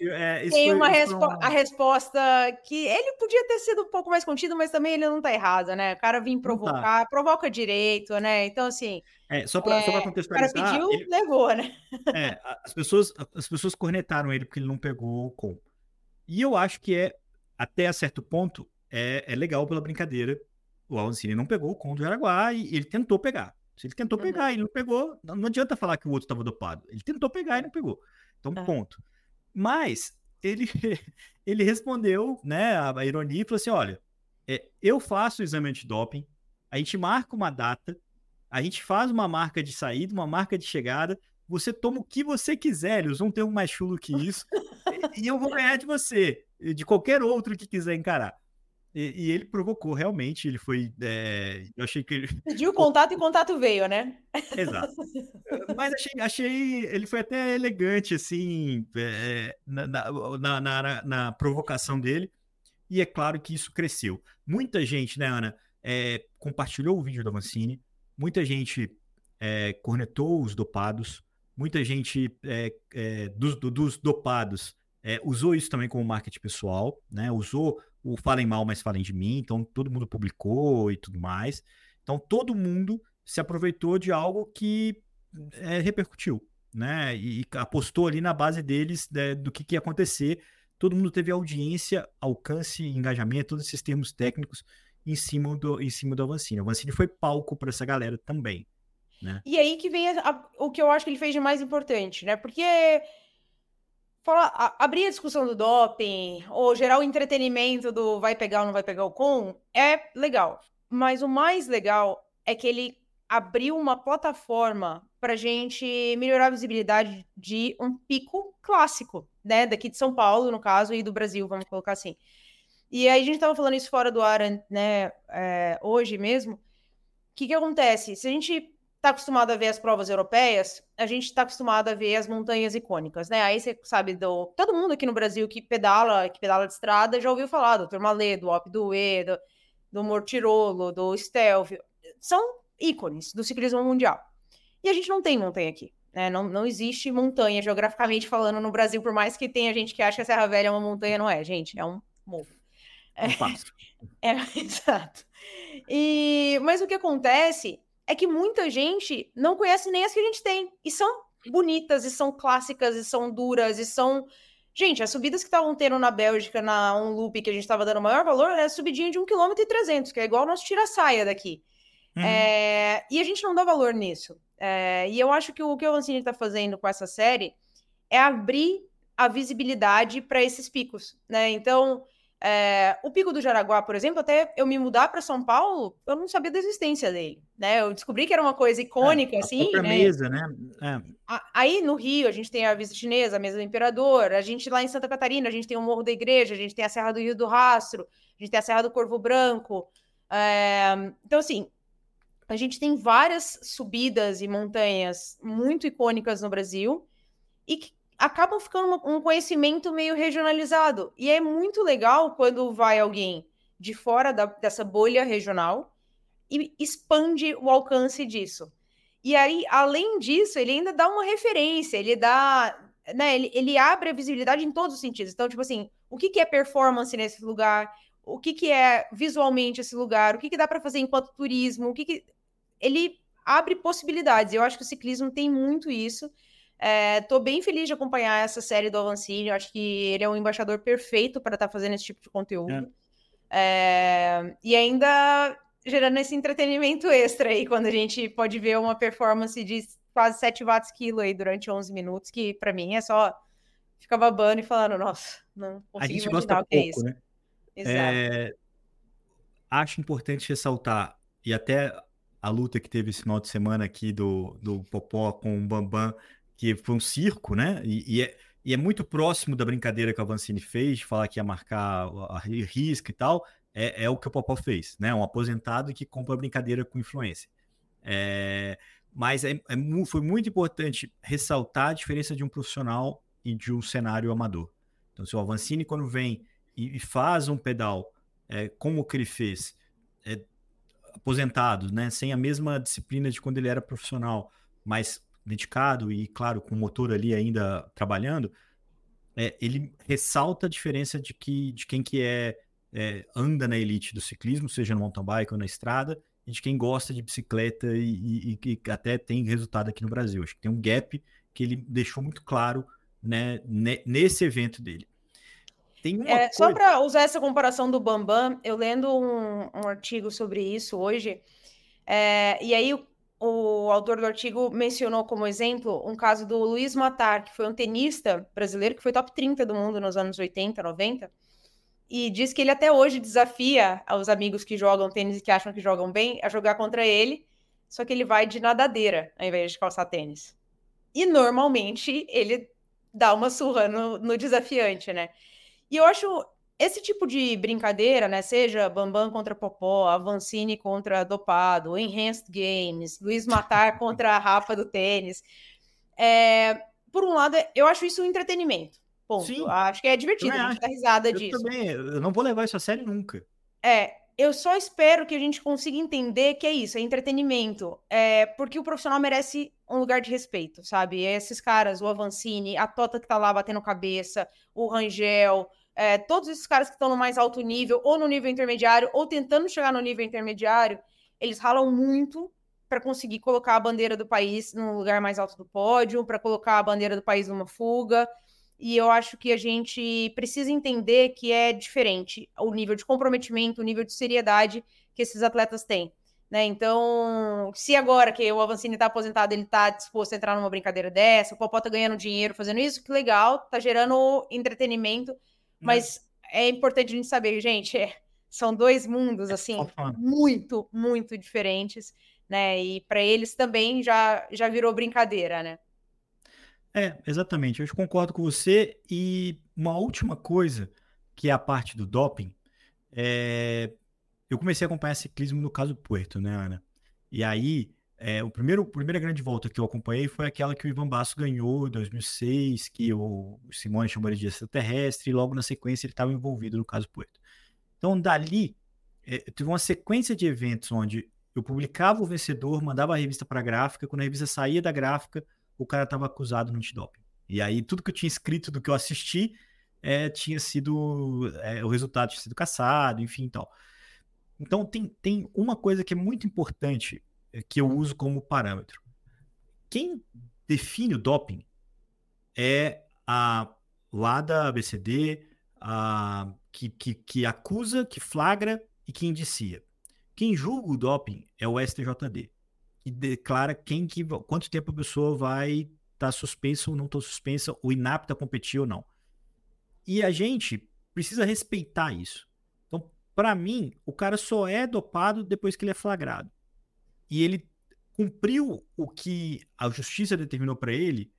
B: É, tem foi, uma respo a resposta que ele podia ter sido um pouco mais contido, mas também ele não tá errado, né? O cara vir tá. provocar, tá. provoca direito, né? Então, assim.
A: É, só para é, contextualizar.
B: O cara pediu, ele, levou, né?
A: É, as pessoas, as pessoas cornetaram ele porque ele não pegou o com. E eu acho que é, até certo ponto, é, é legal pela brincadeira. O Alcine não pegou o com do Jaraguá e ele tentou pegar. Se ele tentou uhum. pegar e não pegou, não, adianta falar que o outro estava dopado. Ele tentou pegar e não pegou. Então, é. ponto. Mas ele, ele respondeu, né, a, ironia e falou assim: olha, é, eu faço o exame antidoping, a gente marca uma data, a gente faz uma marca de saída, uma marca de chegada, você toma o que você quiser, eles vão ter um mais chulo que isso, e, e eu vou ganhar de você, de qualquer outro que quiser encarar. E, e, ele provocou realmente, ele foi. É, eu achei que ele.
B: Pediu contato e contato veio, né?
A: Exato. Mas achei, achei. Ele foi até elegante, assim, é, na, na, na, na, provocação dele. E é claro que isso cresceu. Muita gente, né, Ana, é, compartilhou o vídeo da Mancini, muita gente cornetou os dopados, muita gente dos, dos dopados usou isso também como marketing pessoal, né? Usou o Falem Mal, mas Falem de Mim, então todo mundo publicou e tudo mais. Então todo mundo se aproveitou de algo que é, repercutiu, né? E, e, apostou ali na base deles né, do que, que ia acontecer. Todo mundo teve audiência, alcance, engajamento, todos esses termos técnicos em cima do, em cima do Avancini. O Avancini foi palco para essa galera também. Né?
B: E aí que vem a, a, o que eu acho que ele fez de mais importante, né? Porque falar, abrir a discussão do doping, ou gerar o entretenimento do vai pegar ou não vai pegar o com, é legal. Mas o mais legal é que ele abriu uma plataforma para gente melhorar a visibilidade de um pico clássico, né? Daqui de São Paulo, no caso, e do Brasil, vamos colocar assim. E aí a gente estava falando isso fora do ar, né? É, hoje mesmo. O que, que acontece? Se a gente está acostumado a ver as provas europeias, a gente está acostumado a ver as montanhas icônicas, né? Aí você sabe do todo mundo aqui no Brasil que pedala, que pedala de estrada, já ouviu falar do Turmalê, do Op do E, do, do Mortirolo, do Stelvio. São ícones do ciclismo mundial. E a gente não tem montanha aqui. Né? Não, não existe montanha, geograficamente falando, no Brasil, por mais que tenha gente que acha que a Serra Velha é uma montanha, não é, gente, é um morro.
A: É,
B: é, exato. E, mas o que acontece é que muita gente não conhece nem as que a gente tem. E são bonitas, e são clássicas, e são duras, e são. Gente, as subidas que estavam tendo na Bélgica, na um loop que a gente estava dando maior valor, é a subidinha de 1,3 km, que é igual o nosso tira-saia daqui. Uhum. É, e a gente não dá valor nisso. É, e eu acho que o que o Lancini está fazendo com essa série é abrir a visibilidade para esses picos, né? Então, é, o Pico do Jaraguá, por exemplo, até eu me mudar para São Paulo, eu não sabia da existência dele, né? Eu descobri que era uma coisa icônica,
A: é,
B: assim,
A: né? mesa, né?
B: É. Aí no Rio a gente tem a Vista Chinesa, a Mesa do Imperador, a gente lá em Santa Catarina a gente tem o Morro da Igreja, a gente tem a Serra do Rio do Rastro, a gente tem a Serra do Corvo Branco. É, então, assim, a gente tem várias subidas e montanhas muito icônicas no Brasil e que acabam ficando um conhecimento meio regionalizado. E é muito legal quando vai alguém de fora da, dessa bolha regional e expande o alcance disso. E aí, além disso, ele ainda dá uma referência, ele dá. Né, ele, ele abre a visibilidade em todos os sentidos. Então, tipo assim, o que, que é performance nesse lugar? O que, que é visualmente esse lugar? O que, que dá para fazer enquanto turismo? O que, que. Ele abre possibilidades. Eu acho que o ciclismo tem muito isso. Estou é, bem feliz de acompanhar essa série do Avancini. Acho que ele é um embaixador perfeito para estar tá fazendo esse tipo de conteúdo. É. É, e ainda gerando esse entretenimento extra aí, quando a gente pode ver uma performance de quase 7 watts quilo aí durante 11 minutos, que para mim é só ficar babando e falando, nossa, não consigo
A: a gente gosta
B: o que
A: é pouco, é isso. Né? Exato. É, acho importante ressaltar, e até a luta que teve esse final de semana aqui do, do Popó com o Bambam que foi um circo, né? E, e, é, e é muito próximo da brincadeira que a Vancini fez, de falar que ia marcar a risca e tal. É, é o que o Popó fez, né? Um aposentado que compra brincadeira com influência. É, mas é, é, foi muito importante ressaltar a diferença de um profissional e de um cenário amador. Então, se o Avancini, quando vem e, e faz um pedal é, como o que ele fez, é, aposentado, né, sem a mesma disciplina de quando ele era profissional, mas dedicado e, claro, com o motor ali ainda trabalhando, é, ele ressalta a diferença de, que, de quem que é, é, anda na elite do ciclismo, seja no mountain bike ou na estrada, e de quem gosta de bicicleta e, e, e até tem resultado aqui no Brasil. Acho que tem um gap que ele deixou muito claro né, nesse evento dele.
B: É, coisa... Só para usar essa comparação do Bambam, eu lendo um, um artigo sobre isso hoje, é, e aí o autor do artigo mencionou como exemplo um caso do Luiz Matar, que foi um tenista brasileiro que foi top 30 do mundo nos anos 80, 90, e diz que ele até hoje desafia os amigos que jogam tênis e que acham que jogam bem a jogar contra ele, só que ele vai de nadadeira ao invés de calçar tênis. E normalmente ele dá uma surra no, no desafiante, né? E eu acho esse tipo de brincadeira, né, seja Bambam contra Popó, Avancini contra Dopado, Enhanced Games, Luiz Matar contra a Rafa do tênis, é, por um lado, eu acho isso um entretenimento. Ponto. Sim. Acho que é divertido, a gente dá risada
A: eu
B: disso.
A: Também, eu não vou levar isso a sério nunca.
B: É, eu só espero que a gente consiga entender que é isso, é entretenimento. É, porque o profissional merece um lugar de respeito, sabe? Esses caras, o Avancini, a Tota que tá lá batendo cabeça, o Rangel, é, todos esses caras que estão no mais alto nível, ou no nível intermediário, ou tentando chegar no nível intermediário, eles ralam muito para conseguir colocar a bandeira do país no lugar mais alto do pódio, para colocar a bandeira do país numa fuga. E eu acho que a gente precisa entender que é diferente o nível de comprometimento, o nível de seriedade que esses atletas têm. Né? Então, se agora que o Avancini está aposentado, ele está disposto a entrar numa brincadeira dessa, o Popó está ganhando dinheiro fazendo isso, que legal, está gerando entretenimento? Mas é importante a gente saber, gente, é, são dois mundos, é assim, muito, muito diferentes, né? E para eles também já, já virou brincadeira, né?
A: É, exatamente. Eu concordo com você. E uma última coisa, que é a parte do doping, é... eu comecei a acompanhar ciclismo no caso Puerto, né, Ana? E aí, é, o primeiro, a primeira grande volta que eu acompanhei foi aquela que o Ivan Basso ganhou em 2006, que o Simone chamou de extraterrestre, e logo na sequência ele estava envolvido no caso Puerto. Então, dali, é, teve uma sequência de eventos onde eu publicava o vencedor, mandava a revista para a gráfica, quando a revista saía da gráfica, o cara estava acusado no antidoping. E aí, tudo que eu tinha escrito do que eu assisti é, tinha sido. É, o resultado tinha sido caçado, enfim e tal. Então, tem, tem uma coisa que é muito importante que eu uso como parâmetro. Quem define o doping é a lá da ABCD, a, que, que, que acusa, que flagra e que indicia. Quem julga o doping é o STJD, que declara quem que, quanto tempo a pessoa vai estar tá suspensa ou não estar suspensa, ou inapta a competir ou não. E a gente precisa respeitar isso. Então, para mim, o cara só é dopado depois que ele é flagrado. E ele cumpriu o que a justiça determinou para ele,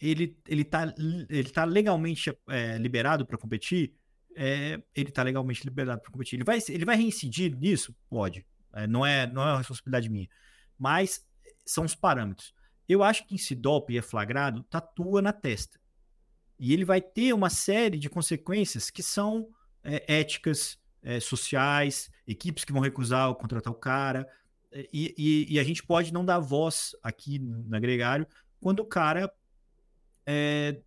A: ele ele tá, ele tá legalmente é, liberado para competir, é, ele tá legalmente liberado para competir. Ele vai, ele vai reincidir nisso? Pode. É, não, é, não é uma responsabilidade minha. Mas são os parâmetros. Eu acho que se dope é flagrado, tatua na testa. E ele vai ter uma série de consequências que são é, éticas, é, sociais, equipes que vão recusar ou contratar o cara. E, e, e, a gente pode não dar voz aqui no agregário quando o cara é,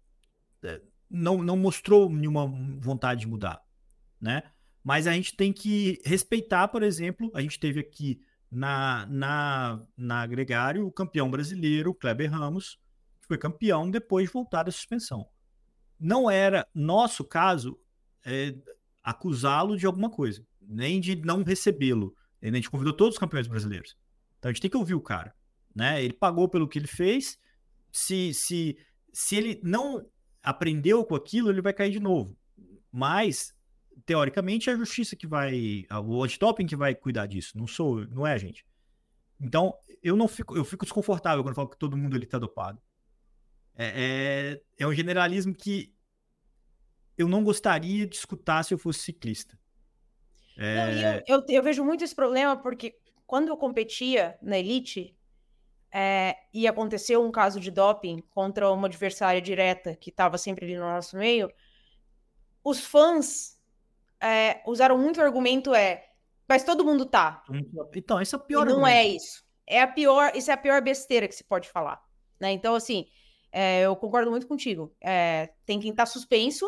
A: é, não, não mostrou nenhuma vontade de mudar, né? Mas a gente tem que respeitar, por exemplo, a gente teve aqui na, na, na Gregário o campeão brasileiro, Kleber Ramos, que foi campeão depois de voltar da suspensão não era nosso caso é, acusá-lo de alguma coisa, nem de não recebê-lo. A gente convidou todos os campeões brasileiros. Então a gente tem que ouvir o cara. Né? Ele pagou pelo que ele fez. Se, se, se ele não aprendeu com aquilo, ele vai cair de novo. Mas, teoricamente, é a justiça que vai. O antidoping que vai cuidar disso. Não sou, não é gente. Então, eu não fico, eu fico desconfortável quando falo que todo mundo ele tá dopado. É, é, é um generalismo que eu não gostaria de escutar se eu fosse ciclista.
B: É... Eu, eu, eu, vejo muito esse problema porque quando eu competia na elite é, e aconteceu um caso de doping contra uma adversária direta que estava sempre ali no nosso meio, os fãs é, usaram muito o argumento é, mas todo mundo tá.
A: Então, esse é o pior.
B: E não argumento. é isso. É a pior, isso é a pior besteira que se pode falar, né? Então, assim, é, eu concordo muito contigo. É, tem quem tá suspenso,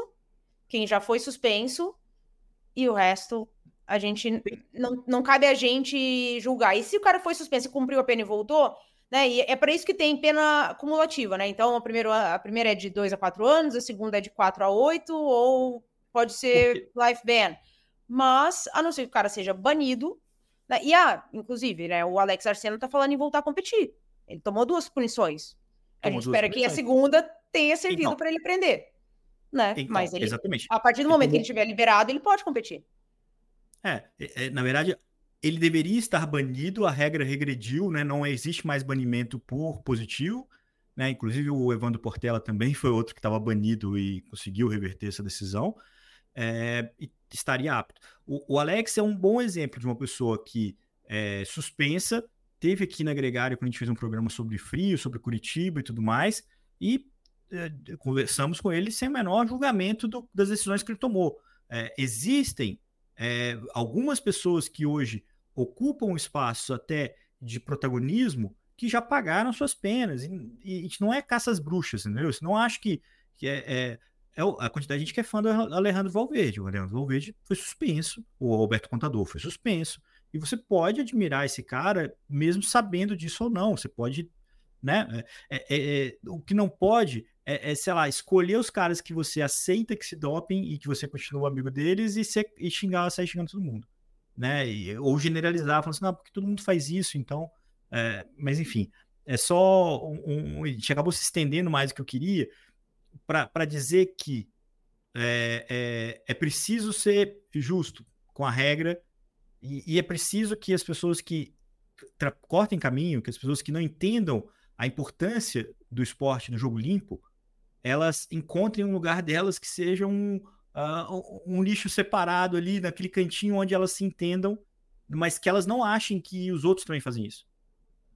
B: quem já foi suspenso, e o resto a gente não, não cabe a gente julgar. E se o cara foi suspenso, cumpriu a pena e voltou, né? E é para isso que tem pena cumulativa, né? Então, a primeira, a primeira é de 2 a 4 anos, a segunda é de 4 a 8, ou pode ser life ban. Mas, a não ser que o cara seja banido, né? E, ah, inclusive, né, o Alex Arseno tá falando em voltar a competir. Ele tomou duas punições. A gente espera que a segunda tenha servido então, para ele aprender. Né? Então, Mas ele, exatamente. a partir do momento que ele estiver liberado, ele pode competir.
A: É, é, é, na verdade, ele deveria estar banido, a regra regrediu, né? Não existe mais banimento por positivo. Né? Inclusive, o Evandro Portela também foi outro que estava banido e conseguiu reverter essa decisão. É, estaria apto. O, o, Alex é um bom exemplo de uma pessoa que é suspensa teve aqui na Gregário quando a gente fez um programa sobre frio, sobre Curitiba e tudo mais, e é, conversamos com ele sem o menor julgamento do, das decisões que ele tomou. É, existem é, algumas pessoas que hoje ocupam espaços até de protagonismo que já pagaram suas penas. E, e não é caça às bruxas, entendeu? Você não acha que, que é, é, é, a quantidade de gente que é fã do Alejandro Valverde. O Alejandro Valverde foi suspenso, o Alberto Contador foi suspenso, e você pode admirar esse cara mesmo sabendo disso ou não. Você pode, né? É, é, é, o que não pode é, é, sei lá, escolher os caras que você aceita que se dopem e que você continua amigo deles e, ser, e xingar, sair xingando todo mundo. Né? E, ou generalizar, falando assim, não, porque todo mundo faz isso, então. É, mas enfim, é só um, um, acabou se estendendo mais do que eu queria para dizer que é, é, é preciso ser justo com a regra e, e é preciso que as pessoas que cortem caminho, que as pessoas que não entendam a importância do esporte no jogo limpo, elas encontrem um lugar delas que seja um, uh, um nicho separado ali, naquele cantinho onde elas se entendam, mas que elas não achem que os outros também fazem isso.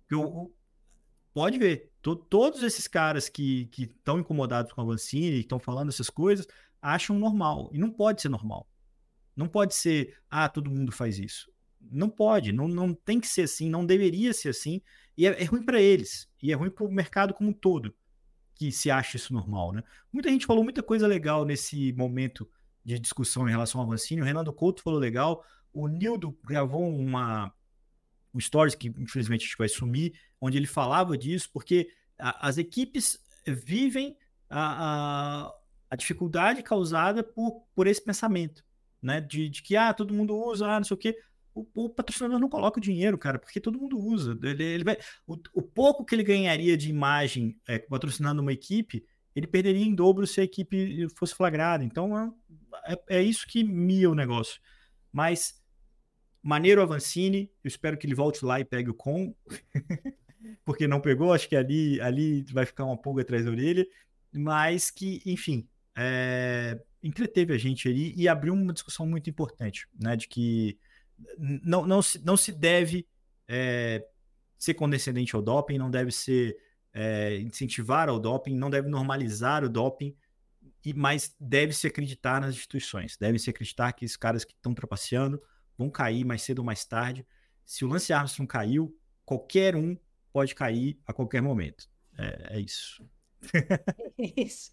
A: Eu, pode ver, to, todos esses caras que estão incomodados com a Vancini, que estão falando essas coisas, acham normal. E não pode ser normal. Não pode ser, ah, todo mundo faz isso. Não pode, não, não tem que ser assim, não deveria ser assim. E é, é ruim para eles, e é ruim para o mercado como um todo, que se acha isso normal, né? Muita gente falou muita coisa legal nesse momento de discussão em relação ao Avancini. O Renato Couto falou legal, o Nildo gravou uma um stories que infelizmente a gente vai sumir, onde ele falava disso, porque a, as equipes vivem a, a, a dificuldade causada por, por esse pensamento né? De, de que ah, todo mundo usa, ah, não sei o quê. O, o, patrocinador não coloca o dinheiro, cara, porque todo mundo usa. Ele, ele vai, o, o, pouco que ele ganharia de imagem é, patrocinando uma equipe, ele perderia em dobro se a equipe fosse flagrada. Então é, é, é isso que mia o negócio. Mas maneiro Avancini, eu espero que ele volte lá e pegue o com, porque não pegou, acho que ali, ali vai ficar uma pulga atrás da orelha, mas que, enfim, é, entreteve a gente ali e abriu uma discussão muito importante, né, de que não, não, se, não se deve é, ser condescendente ao doping, não deve ser é, incentivar ao doping, não deve normalizar o doping, e, mas deve se acreditar nas instituições, deve se acreditar que esses caras que estão trapaceando vão cair mais cedo ou mais tarde. Se o Lance Armstrong caiu, qualquer um pode cair a qualquer momento. É, é isso.
B: É isso.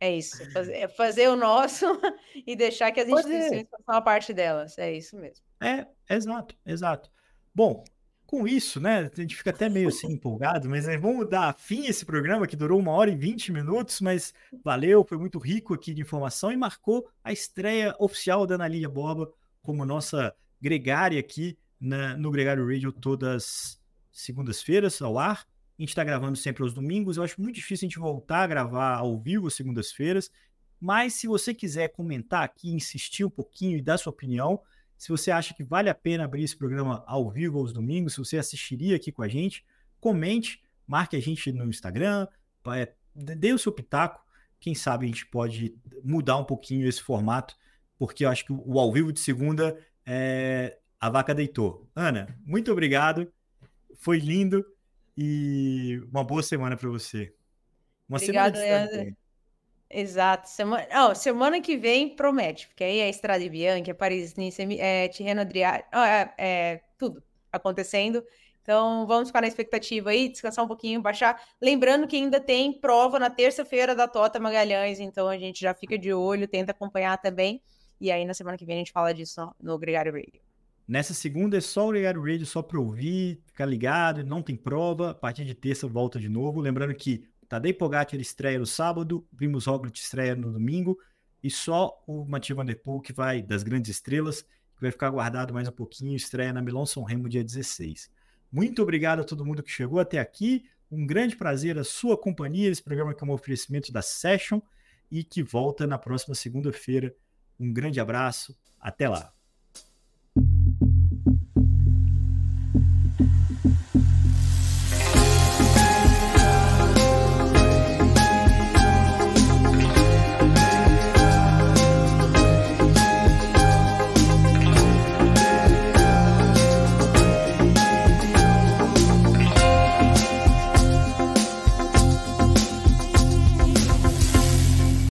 B: É isso. Fazer, é fazer o nosso e deixar que as instituições façam a parte delas. É isso mesmo.
A: É, exato, exato. Bom, com isso, né? A gente fica até meio assim empolgado, mas né, vamos dar fim a esse programa que durou uma hora e vinte minutos, mas valeu, foi muito rico aqui de informação e marcou a estreia oficial da Analia Boba como nossa gregária aqui na, no Gregário Radio todas segundas-feiras ao ar. A gente está gravando sempre aos domingos. Eu acho muito difícil a gente voltar a gravar ao vivo segundas-feiras. Mas se você quiser comentar aqui, insistir um pouquinho e dar sua opinião, se você acha que vale a pena abrir esse programa ao vivo aos domingos, se você assistiria aqui com a gente, comente, marque a gente no Instagram, é, dê o seu pitaco. Quem sabe a gente pode mudar um pouquinho esse formato, porque eu acho que o ao vivo de segunda é, a vaca deitou. Ana, muito obrigado. Foi lindo. E uma boa semana para você.
B: Uma Obrigado, semana de Exato. Semana, oh, semana que vem promete, porque aí é Estrada Bianchi, é Paris-Nice, é Tirreno Adriático, oh, é, é, tudo acontecendo. Então vamos ficar na expectativa aí, descansar um pouquinho, baixar. Lembrando que ainda tem prova na terça-feira da Tota Magalhães, então a gente já fica de olho, tenta acompanhar também. E aí na semana que vem a gente fala disso no, no Gregário Radio.
A: Nessa segunda é só o Ligado Radio, só para ouvir, ficar ligado, não tem prova. A partir de terça volta de novo. Lembrando que Tadej Pogacar estreia no sábado, Primus Roglic estreia no domingo e só o Mathieu Van Der Poel que vai das grandes estrelas, que vai ficar guardado mais um pouquinho, estreia na Milão São Remo dia 16. Muito obrigado a todo mundo que chegou até aqui. Um grande prazer a sua companhia. Esse programa que é um oferecimento da Session e que volta na próxima segunda-feira. Um grande abraço. Até lá.